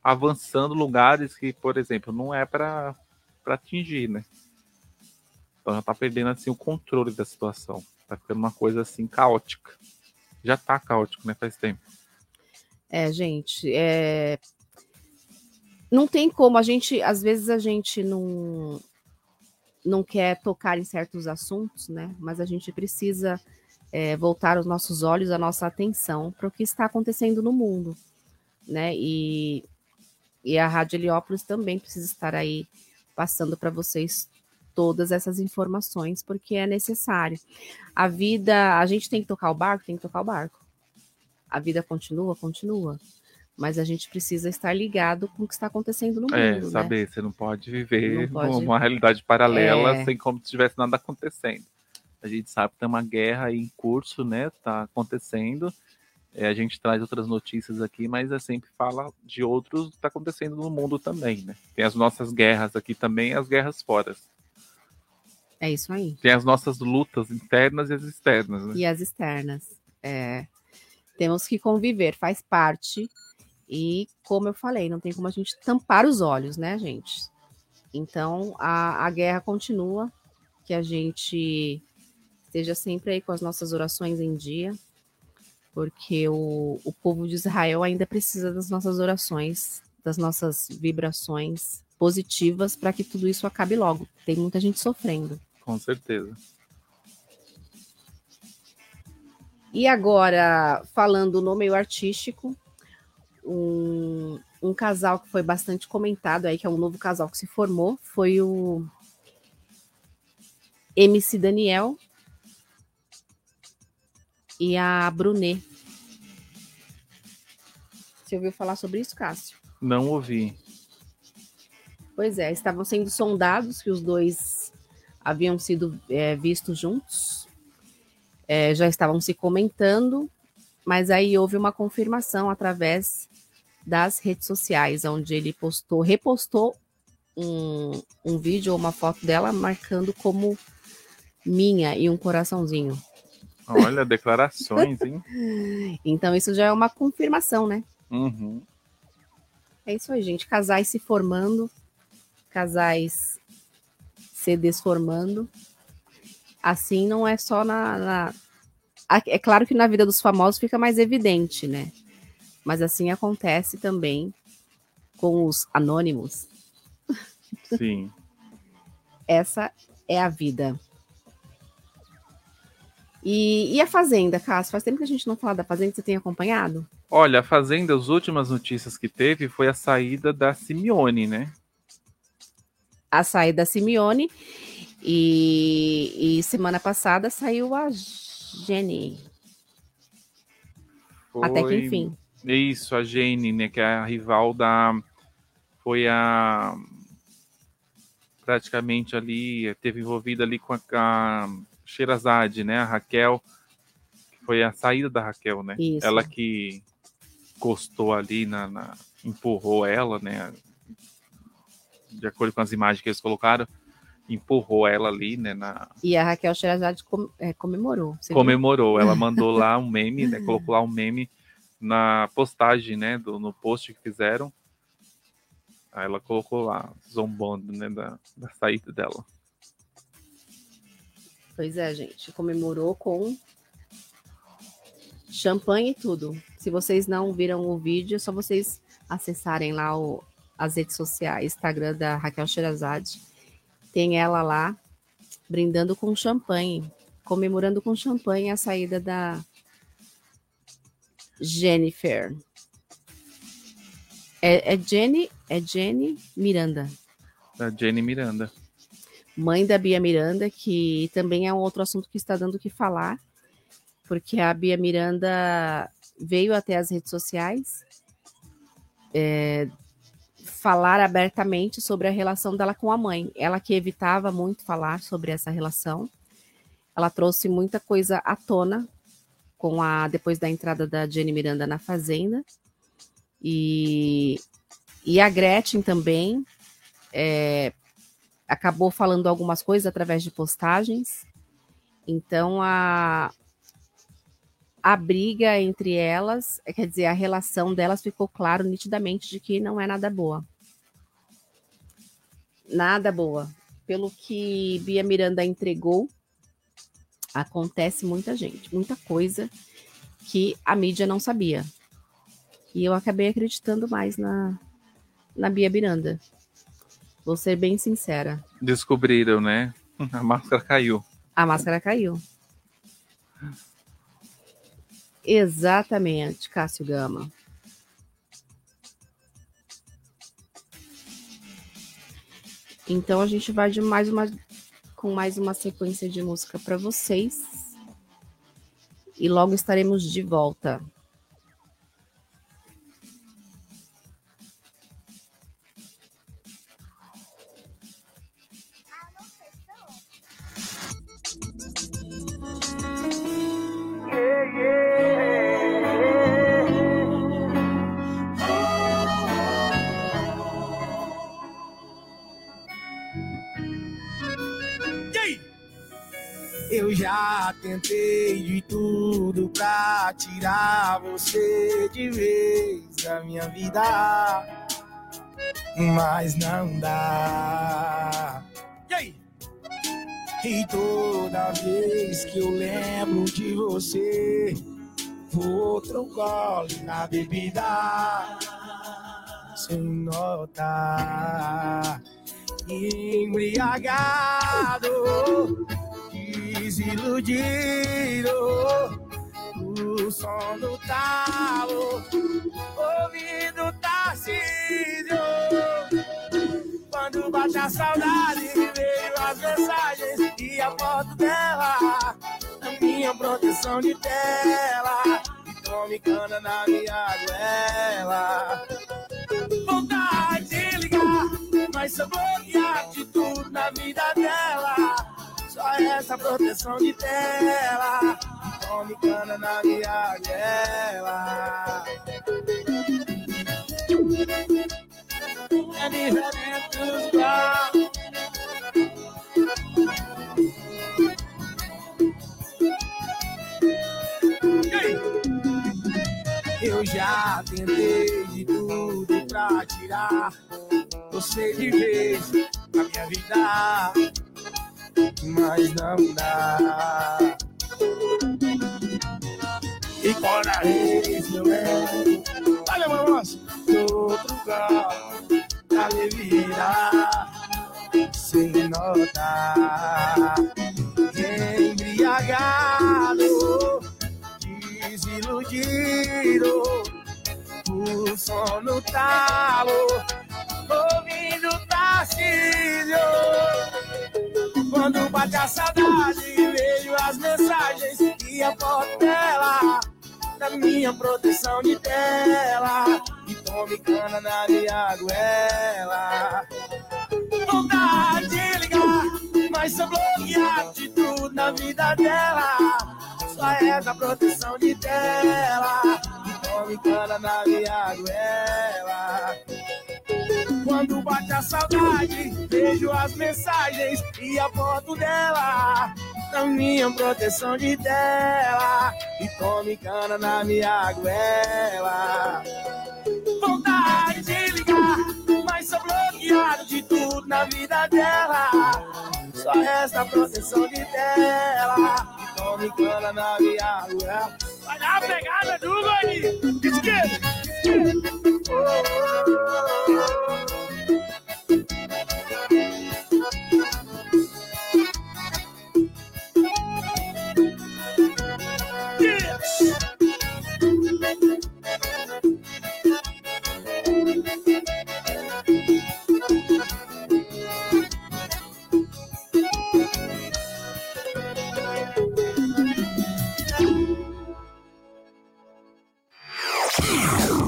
avançando lugares que, por exemplo, não é para atingir, né? Então já está perdendo assim o controle da situação. Está ficando uma coisa assim caótica. Já está caótico, né? Faz tempo.
É, gente, é... não tem como a gente, às vezes a gente não não quer tocar em certos assuntos, né? Mas a gente precisa é, voltar os nossos olhos, a nossa atenção para o que está acontecendo no mundo, né? E, e a Rádio Heliópolis também precisa estar aí passando para vocês todas essas informações, porque é necessário. A vida, a gente tem que tocar o barco, tem que tocar o barco. A vida continua, continua mas a gente precisa estar ligado com o que está acontecendo no
é,
mundo.
É, saber, né? você não pode viver não pode... uma realidade paralela é... sem como se tivesse nada acontecendo. A gente sabe que tem uma guerra em curso, né? Tá acontecendo. É, a gente traz outras notícias aqui, mas é sempre fala de outros que está acontecendo no mundo também, né? Tem as nossas guerras aqui também, as guerras fora.
É isso aí.
Tem as nossas lutas internas e as externas, né?
E as externas. É. Temos que conviver, faz parte e, como eu falei, não tem como a gente tampar os olhos, né, gente? Então, a, a guerra continua, que a gente esteja sempre aí com as nossas orações em dia, porque o, o povo de Israel ainda precisa das nossas orações, das nossas vibrações positivas para que tudo isso acabe logo. Tem muita gente sofrendo.
Com certeza.
E agora, falando no meio artístico, um, um casal que foi bastante comentado aí, que é um novo casal que se formou, foi o MC Daniel e a Brunet. Você ouviu falar sobre isso, Cássio?
Não ouvi.
Pois é, estavam sendo sondados que os dois haviam sido é, vistos juntos, é, já estavam se comentando, mas aí houve uma confirmação através das redes sociais, onde ele postou, repostou um, um vídeo ou uma foto dela marcando como minha e um coraçãozinho.
Olha, declarações, hein?
então isso já é uma confirmação, né?
Uhum.
É isso aí, gente. Casais se formando, casais se desformando. Assim não é só na, na. É claro que na vida dos famosos fica mais evidente, né? Mas assim acontece também com os anônimos.
Sim.
Essa é a vida. E, e, a Fazenda, Cássio? Faz tempo que a gente não fala da Fazenda, você tem acompanhado?
Olha, a Fazenda, as últimas notícias que teve foi a saída da Simeone, né?
A saída da Simeone. E, e semana passada saiu a Jenny. Até que
Foi-
enfim.
Isso, a Jane, né? Que é a rival da. Foi a. Praticamente ali, teve envolvida ali com a, a Sherazade, né? A Raquel. que Foi a saída da Raquel, né?
Isso.
Ela que encostou ali, na, na- empurrou ela, né? De acordo com as imagens que eles colocaram, empurrou ela ali, né? Na,
E a Raquel Sherazade com- é, comemorou. você viu?
comemorou. Ela mandou lá um meme, né? Colocou lá um meme na postagem, né? Do, no post que fizeram. Aí ela colocou lá, zombando, né? Da, da saída dela.
Pois é, gente. Comemorou com champanhe e tudo. Se vocês não viram o vídeo, é só vocês acessarem lá o- as redes sociais, Instagram da Raquel Sherazade. Tem ela lá brindando com champanhe, comemorando com champanhe a saída da Jennifer. É, é Jenny, é Jenny Miranda
Da Jenny Miranda.
mãe da Bia Miranda, que também é um outro assunto que está dando o que falar, porque a Bia Miranda veio até as redes sociais é, falar abertamente sobre a relação dela com a mãe. Ela que evitava muito falar sobre essa relação. Ela trouxe muita coisa à tona com a depois da entrada da Jenny Miranda na Fazenda. E, e a Gretchen também é, acabou falando algumas coisas através de postagens. Então a a briga entre elas, eh, quer dizer, a relação delas ficou claro nitidamente de que não é nada boa. Nada boa. Pelo que Bia Miranda entregou, acontece muita gente, muita coisa que a mídia não sabia. E eu acabei acreditando mais na, na Bia Miranda. Vou ser bem sincera.
Descobriram, né? A máscara caiu.
A máscara caiu. Exatamente, Cássio Gama. Então a gente vai de mais uma com mais uma sequência de música para vocês. E logo estaremos de volta.
Tentei de tudo pra tirar você de vez da minha vida, mas não dá. E aí? E toda vez que eu lembro de você, outro gole na bebida, sem notar, embriagado desiludido o som do talo ouvindo Tarcísio. Quando bate a saudade veio as mensagens e a foto dela a minha proteção de tela e tome cana na minha goela. Vontade de ligar mas só bloquear de tudo na vida dela só essa proteção de tela. Tome cana na minha guela. É diferente dos graus. Eu já tentei de tudo pra tirar você de vez da minha vida mas não dá. E quando a vez eu lembro, olha, vamos, outro carro pra me virar sem notar. Embriagado, desiludido, o som no talo, ouvindo
gatilho. Quando bate a saudade, vejo as mensagens e a foto dela. Da minha proteção de tela. E tome cana na minha goela. Vontade de ligar, mas sou bloqueado de tudo na vida dela. Só é da proteção de tela. E tome cana na minha goela. Quando bate a saudade, vejo as mensagens e a foto dela. Na minha proteção de tela. E tome cana na minha goela. Vontade de ligar, mas sou bloqueado de tudo na vida dela. Só resta a proteção de tela. E tome cana na minha goela. Vai a pegada do gordinho. Esquerda.
Oh, oh,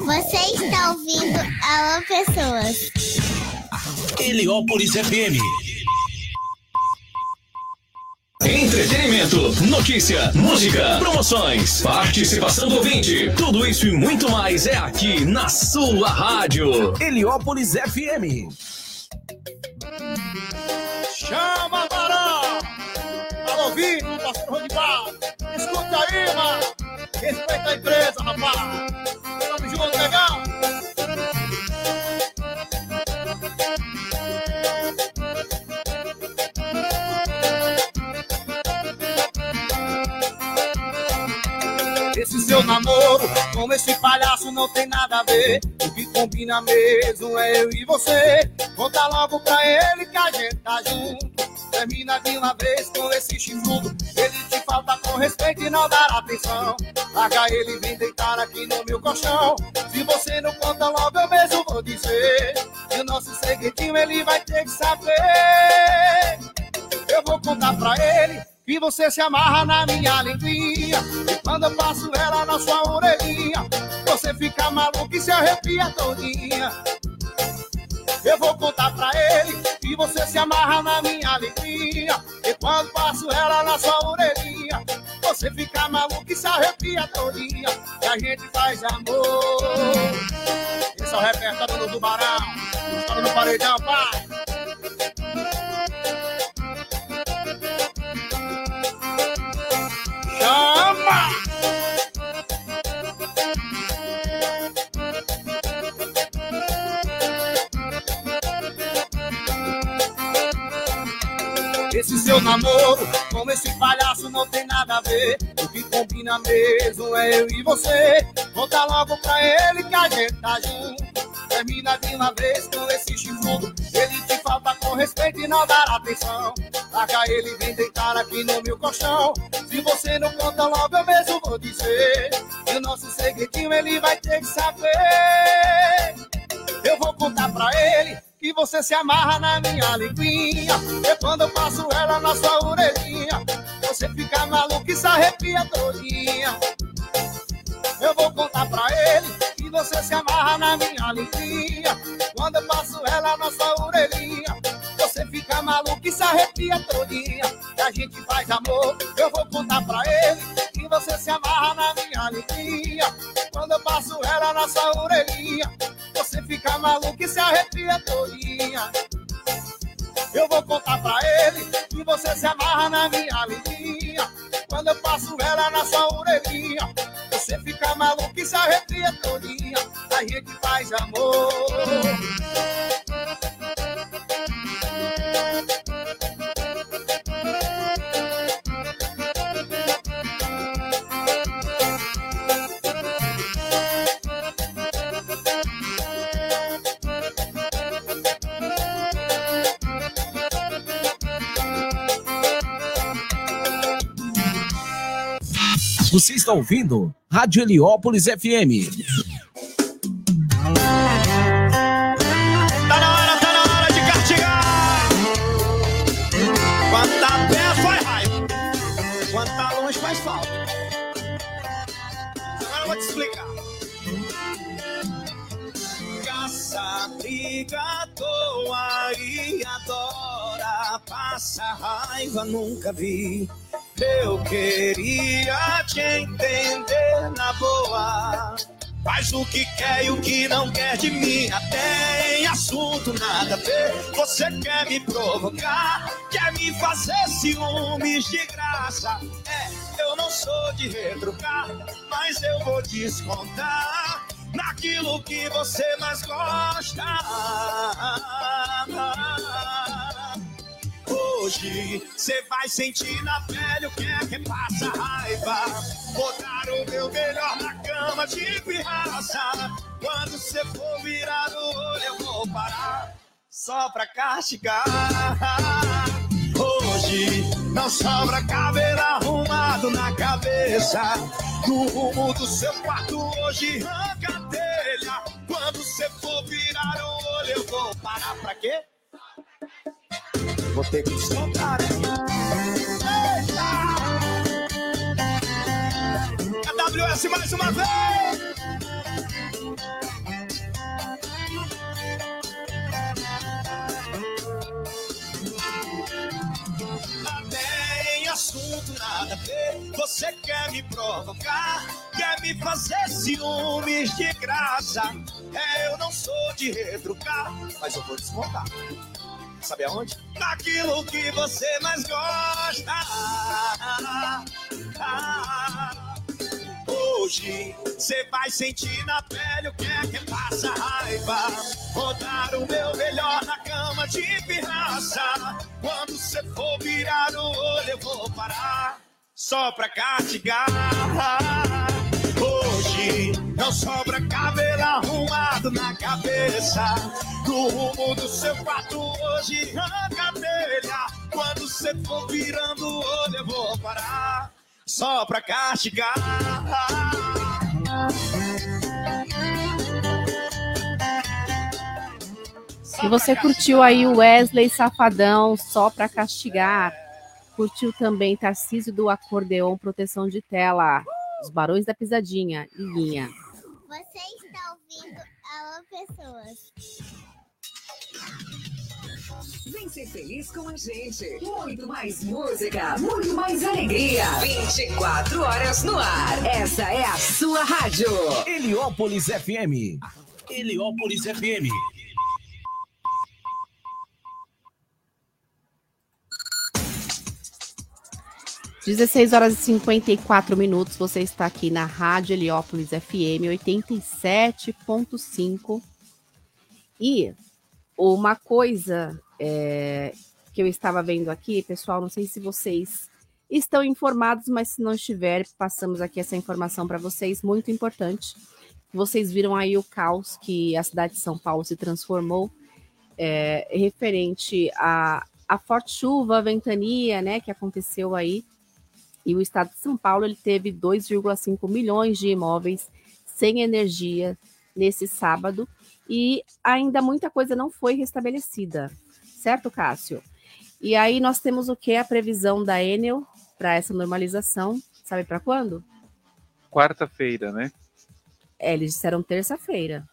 Você está ouvindo Alô Pessoas.
Heliópolis FM. Entretenimento, notícia, música, promoções, participação do ouvinte. Tudo isso e muito mais é aqui na sua rádio. Heliópolis FM.
Chama, Barão! Alô, Vitor, pastor de bar! Escuta aí, mano! Respeita a empresa, rapaz! Esse seu namoro com esse palhaço não tem nada a ver. O que combina mesmo é eu e você. Conta logo pra ele que a gente tá junto. Termina de uma vez com esse chifrudo. Ele te falta com respeito e não dar atenção. Larga ele e vem deitar aqui no meu colchão. Se você não conta logo, eu mesmo vou dizer. E o nosso segredinho ele vai ter que saber. Eu vou contar pra ele que você se amarra na minha linguinha. E quando eu passo ela na sua orelhinha, você fica maluco e se arrepia todinha. Eu vou contar pra ele que você se amarra na minha linguinha. E quando passo ela na sua orelhinha, você fica maluco e se arrepia todinha. E a gente faz amor. Esse é o repertório do Tubarão. Estamos no paredão, pai. Chama! Esse seu namoro com esse palhaço não tem nada a ver. O que combina mesmo é eu e você. Conta logo pra ele que a gente tá junto. Termina de uma vez com esse chifrudo. Ele te falta com respeito e não dar atenção. Larga ele vem deitar aqui no meu colchão. Se você não conta logo, eu mesmo vou dizer. E o nosso segredinho ele vai ter que saber. Eu vou contar pra ele que você se amarra na minha linguinha. E quando eu passo ela na sua orelhinha, você fica maluco e se arrepia todinha. Eu vou contar pra ele que você se amarra na minha linguinha. Quando eu passo ela na sua orelhinha, você fica maluco e se arrepia todinha. E a gente faz amor. Eu vou contar pra ele que você se amarra na minha linguinha. Quando eu passo ela na sua orelhinha, você fica maluco e se arrepia todinha. Eu vou contar pra ele que você se amarra na minha linguinha. Quando eu passo ela na sua orelhinha, você fica maluco e se arrepia todinha. A gente faz amor.
Você está ouvindo Rádio Heliópolis FM.
Tá na hora, tá na hora de castigar.
Quanta pé faz raiva, quanta longe faz falta. Agora eu vou te explicar. Caça, briga à toa e adora. Passa raiva, nunca vi eu queria te entender na boa. Faz o que quer e o que não quer de mim. Até em assunto nada a ver. Você quer me provocar, quer me fazer ciúmes de graça. É, eu não sou de retrucar, mas eu vou descontar naquilo que você mais gosta. Hoje você vai sentir na pele o que é que passa raiva. Vou dar o meu melhor na cama de pirraça. Quando você for virar o olho, eu vou parar só pra castigar. Hoje não sobra cabelo arrumado na cabeça. No rumo do seu quarto, hoje arranca a telha. Quando você for virar o olho, eu vou parar pra quê? Vou ter que descontar! AWS mais uma vez! Até em assunto nada a ver. Você quer me provocar, quer me fazer ciúmes de graça. É, eu não sou de retrucar, mas eu vou desmontar. Sabe aonde? Naquilo que você mais gosta. Hoje você vai sentir na pele o que é que passa raiva. Vou dar o meu melhor na cama de pirraça. Quando você for virar o olho, eu vou parar só pra castigar. Hoje não sobra cabelo arrumado na cabeça. No rumo do seu quarto hoje arranca telha. Quando você for virando o olho, eu vou parar só pra castigar.
E você curtiu aí o Wesley Safadão só pra castigar. Curtiu também Tarcísio do Acordeon Proteção de Tela. Os Barões da Pisadinha. Liguinha.
Você está ouvindo Alô Pessoas.
Vem ser feliz com a gente. Muito mais música, muito mais alegria. 24 horas no ar. Essa é a sua rádio.
Heliópolis FM. Heliópolis FM.
Dezesseis horas e 54 minutos. Você está aqui na Rádio Heliópolis FM 87.5. E uma coisa é, que eu estava vendo aqui, pessoal, não sei se vocês estão informados, mas se não estiver, passamos aqui essa informação para vocês, muito importante. Vocês viram aí o caos que a cidade de São Paulo se transformou é, referente a, a forte chuva, ventania, né, que aconteceu aí. E o estado de São Paulo ele teve 2,5 milhões de imóveis sem energia nesse sábado e ainda muita coisa não foi restabelecida, certo, Cássio? E aí nós temos o que? A previsão da Enel para essa normalização, sabe para quando?
Quarta-feira, né?
É, eles disseram terça-feira.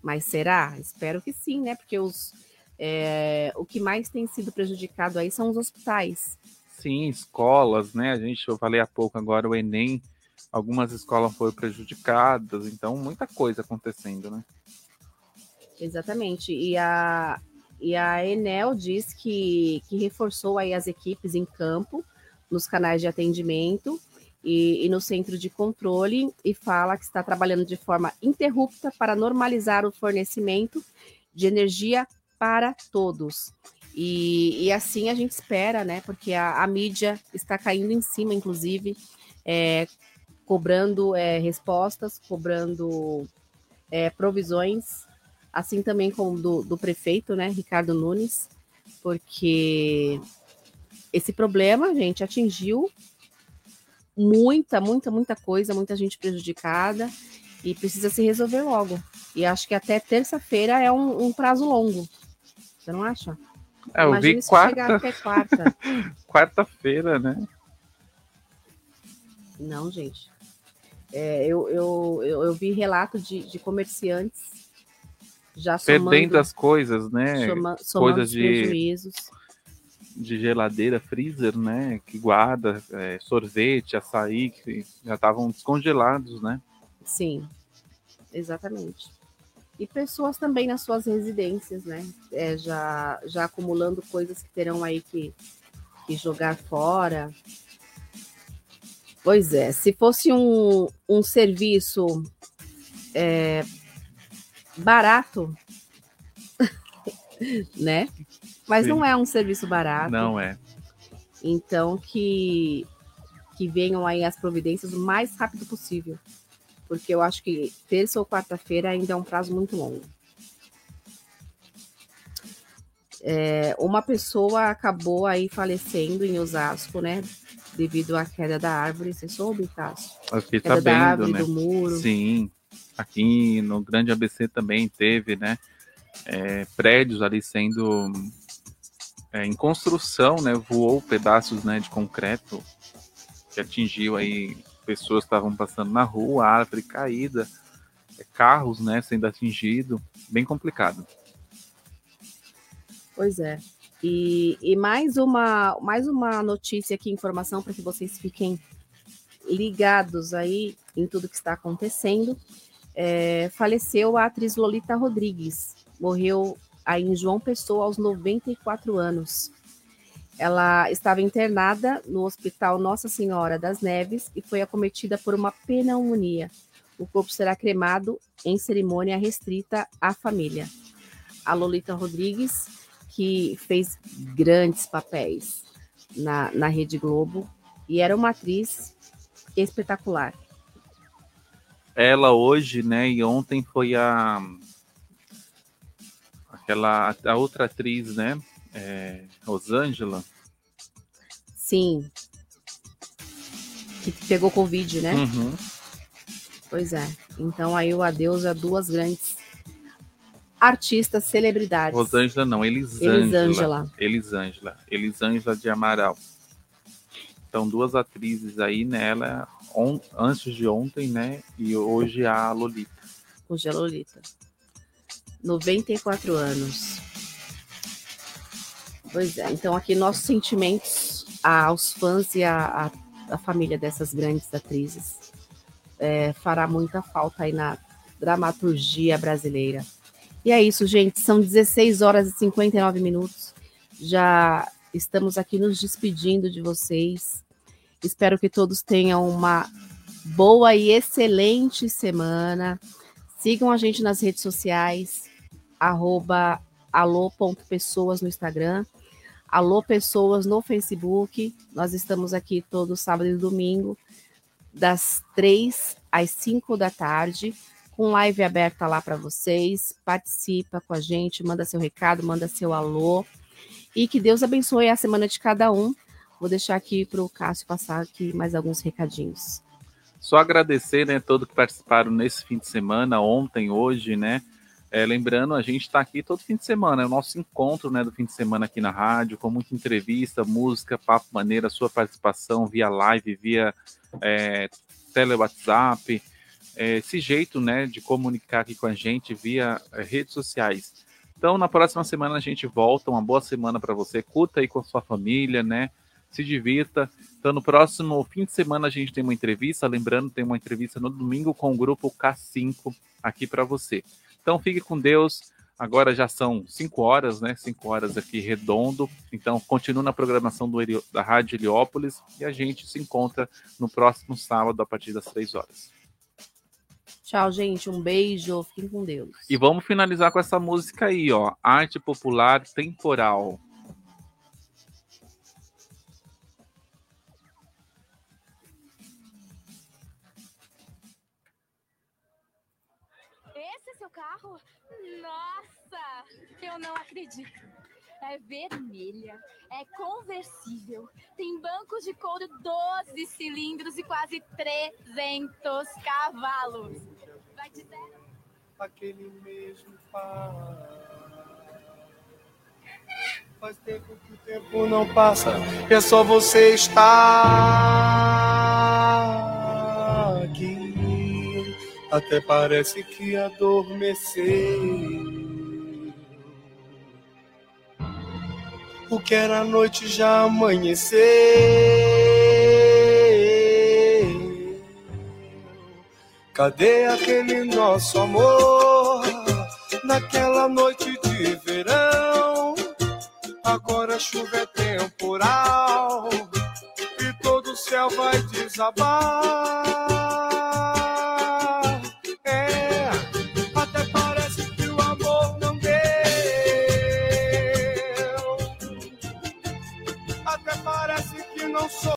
Mas será? Espero que sim, né? Porque os, é, o que mais tem sido prejudicado aí são os hospitais.
Sim, escolas, né? A gente, eu falei há pouco agora, o Enem, algumas escolas foram prejudicadas, então muita coisa acontecendo, né?
Exatamente. E a, e a Enel diz que, que reforçou aí as equipes em campo, nos canais de atendimento e, e, no centro de controle, e fala que está trabalhando de forma interrupta para normalizar o fornecimento de energia para todos. E, e assim a gente espera, né? Porque a, a mídia está caindo em cima, inclusive, é, cobrando é, respostas, cobrando é, provisões assim também como do, do prefeito, né, Ricardo Nunes, porque esse problema, gente, atingiu muita, muita, muita coisa, muita gente prejudicada e precisa se resolver logo. E acho que até terça-feira é um, um, prazo longo. Você não acha?
É, eu vi quarta.
quarta.
Quarta-feira, né?
Não, gente. É, eu, eu, eu, eu vi relato de, de comerciantes já somando,
Perdendo as coisas, né?
soma-
coisas de,
prejuízos.
de geladeira, freezer, né? Que guarda é, sorvete, açaí, que já estavam descongelados, né?
Sim, exatamente. E pessoas também nas suas residências, né? É, já, já acumulando coisas que terão aí que, que jogar fora. Pois é, se fosse um, um serviço é, barato, né? Mas
Sim.
não é um serviço barato.
Não é.
Então que que venham aí as providências o mais rápido possível. Porque eu acho que terça ou quarta-feira ainda é um prazo muito longo. É, uma pessoa acabou aí falecendo em Osasco, né? Devido à queda da árvore. Você soube, Cássio?
Eu fiquei
Queda árvore,
né?
do muro.
Sim. Aqui no Grande ABC também teve, né? é, prédios ali sendo é, em construção, né? Voou pedaços, né, de concreto que atingiu aí pessoas estavam passando na rua, árvore caída, é, carros, né, sendo atingido, bem complicado.
Pois é. E, e mais uma mais uma notícia aqui, informação para que vocês fiquem ligados aí em tudo que está acontecendo. É, faleceu a atriz Lolita Rodrigues, morreu aí em João Pessoa aos 94 anos. Ela estava internada no Hospital Nossa Senhora das Neves e foi acometida por uma pneumonia. O corpo será cremado em cerimônia restrita à família. A Lolita Rodrigues, que fez grandes papéis na, na Rede Globo e era uma atriz espetacular.
Ela hoje, né, e ontem foi a aquela a outra atriz, né, é, Rosângela.
Sim. Que pegou Covid, né?
Uhum.
Pois é. Então aí o adeus a duas grandes artistas, celebridades.
Rosângela não, Elisângela.
Elisângela.
Elisângela. Elisângela de Amaral. Então, duas atrizes aí, né? Ela, on- antes de ontem, né? E hoje a Lolita.
Hoje é Lolita. 94 anos. Pois é, então aqui nossos sentimentos aos fãs e à, família dessas grandes atrizes. É, fará muita falta aí na dramaturgia brasileira. E é isso, gente. São 16 horas e 59 minutos. Já estamos aqui nos despedindo de vocês. Espero que todos tenham uma boa e excelente semana. Sigam a gente nas redes sociais, arroba alô.pessoas no Instagram, alô pessoas no Facebook. Nós estamos aqui todo sábado e domingo, das três às cinco da tarde, com live aberta lá para vocês. Participa com a gente, manda seu recado, manda seu alô. E que Deus abençoe a semana de cada um. Vou deixar aqui para o Cássio passar aqui mais alguns recadinhos.
Só agradecer, né, todos que participaram nesse fim de semana, ontem, hoje, né? É, lembrando, a gente está aqui todo fim de semana, é o nosso encontro né, do fim de semana aqui na rádio, com muita entrevista, música, papo maneira, sua participação via live, via é, tele WhatsApp, é, esse jeito né, de comunicar aqui com a gente via é, redes sociais. Então, na próxima semana a gente volta, uma boa semana para você, curta aí com a sua família, né? Se divirta. Então, no próximo fim de semana a gente tem uma entrevista, lembrando, tem uma entrevista no domingo com o grupo K5 aqui para você. Então fique com Deus. Agora já são 5 horas, né? 5 horas aqui redondo. Então continue na programação do, da Rádio Heliópolis e a gente se encontra no próximo sábado a partir das 3 horas.
Tchau, gente. Um beijo. Fiquem com Deus.
E vamos finalizar com essa música aí, ó. Arte Popular Temporal.
Nossa, eu não acredito. É vermelha, é conversível, tem bancos de couro 12 cilindros e quase 300 cavalos. Vai de zero.
Aquele mesmo par. Faz tempo que o tempo não passa, é só você estar aqui.
Até parece que adormeceu. O que era noite já amanheceu. Cadê aquele nosso amor naquela noite de verão? Agora chuva é temporal e todo o céu vai desabar. Até parece que o amor não deu. Até parece que não sou.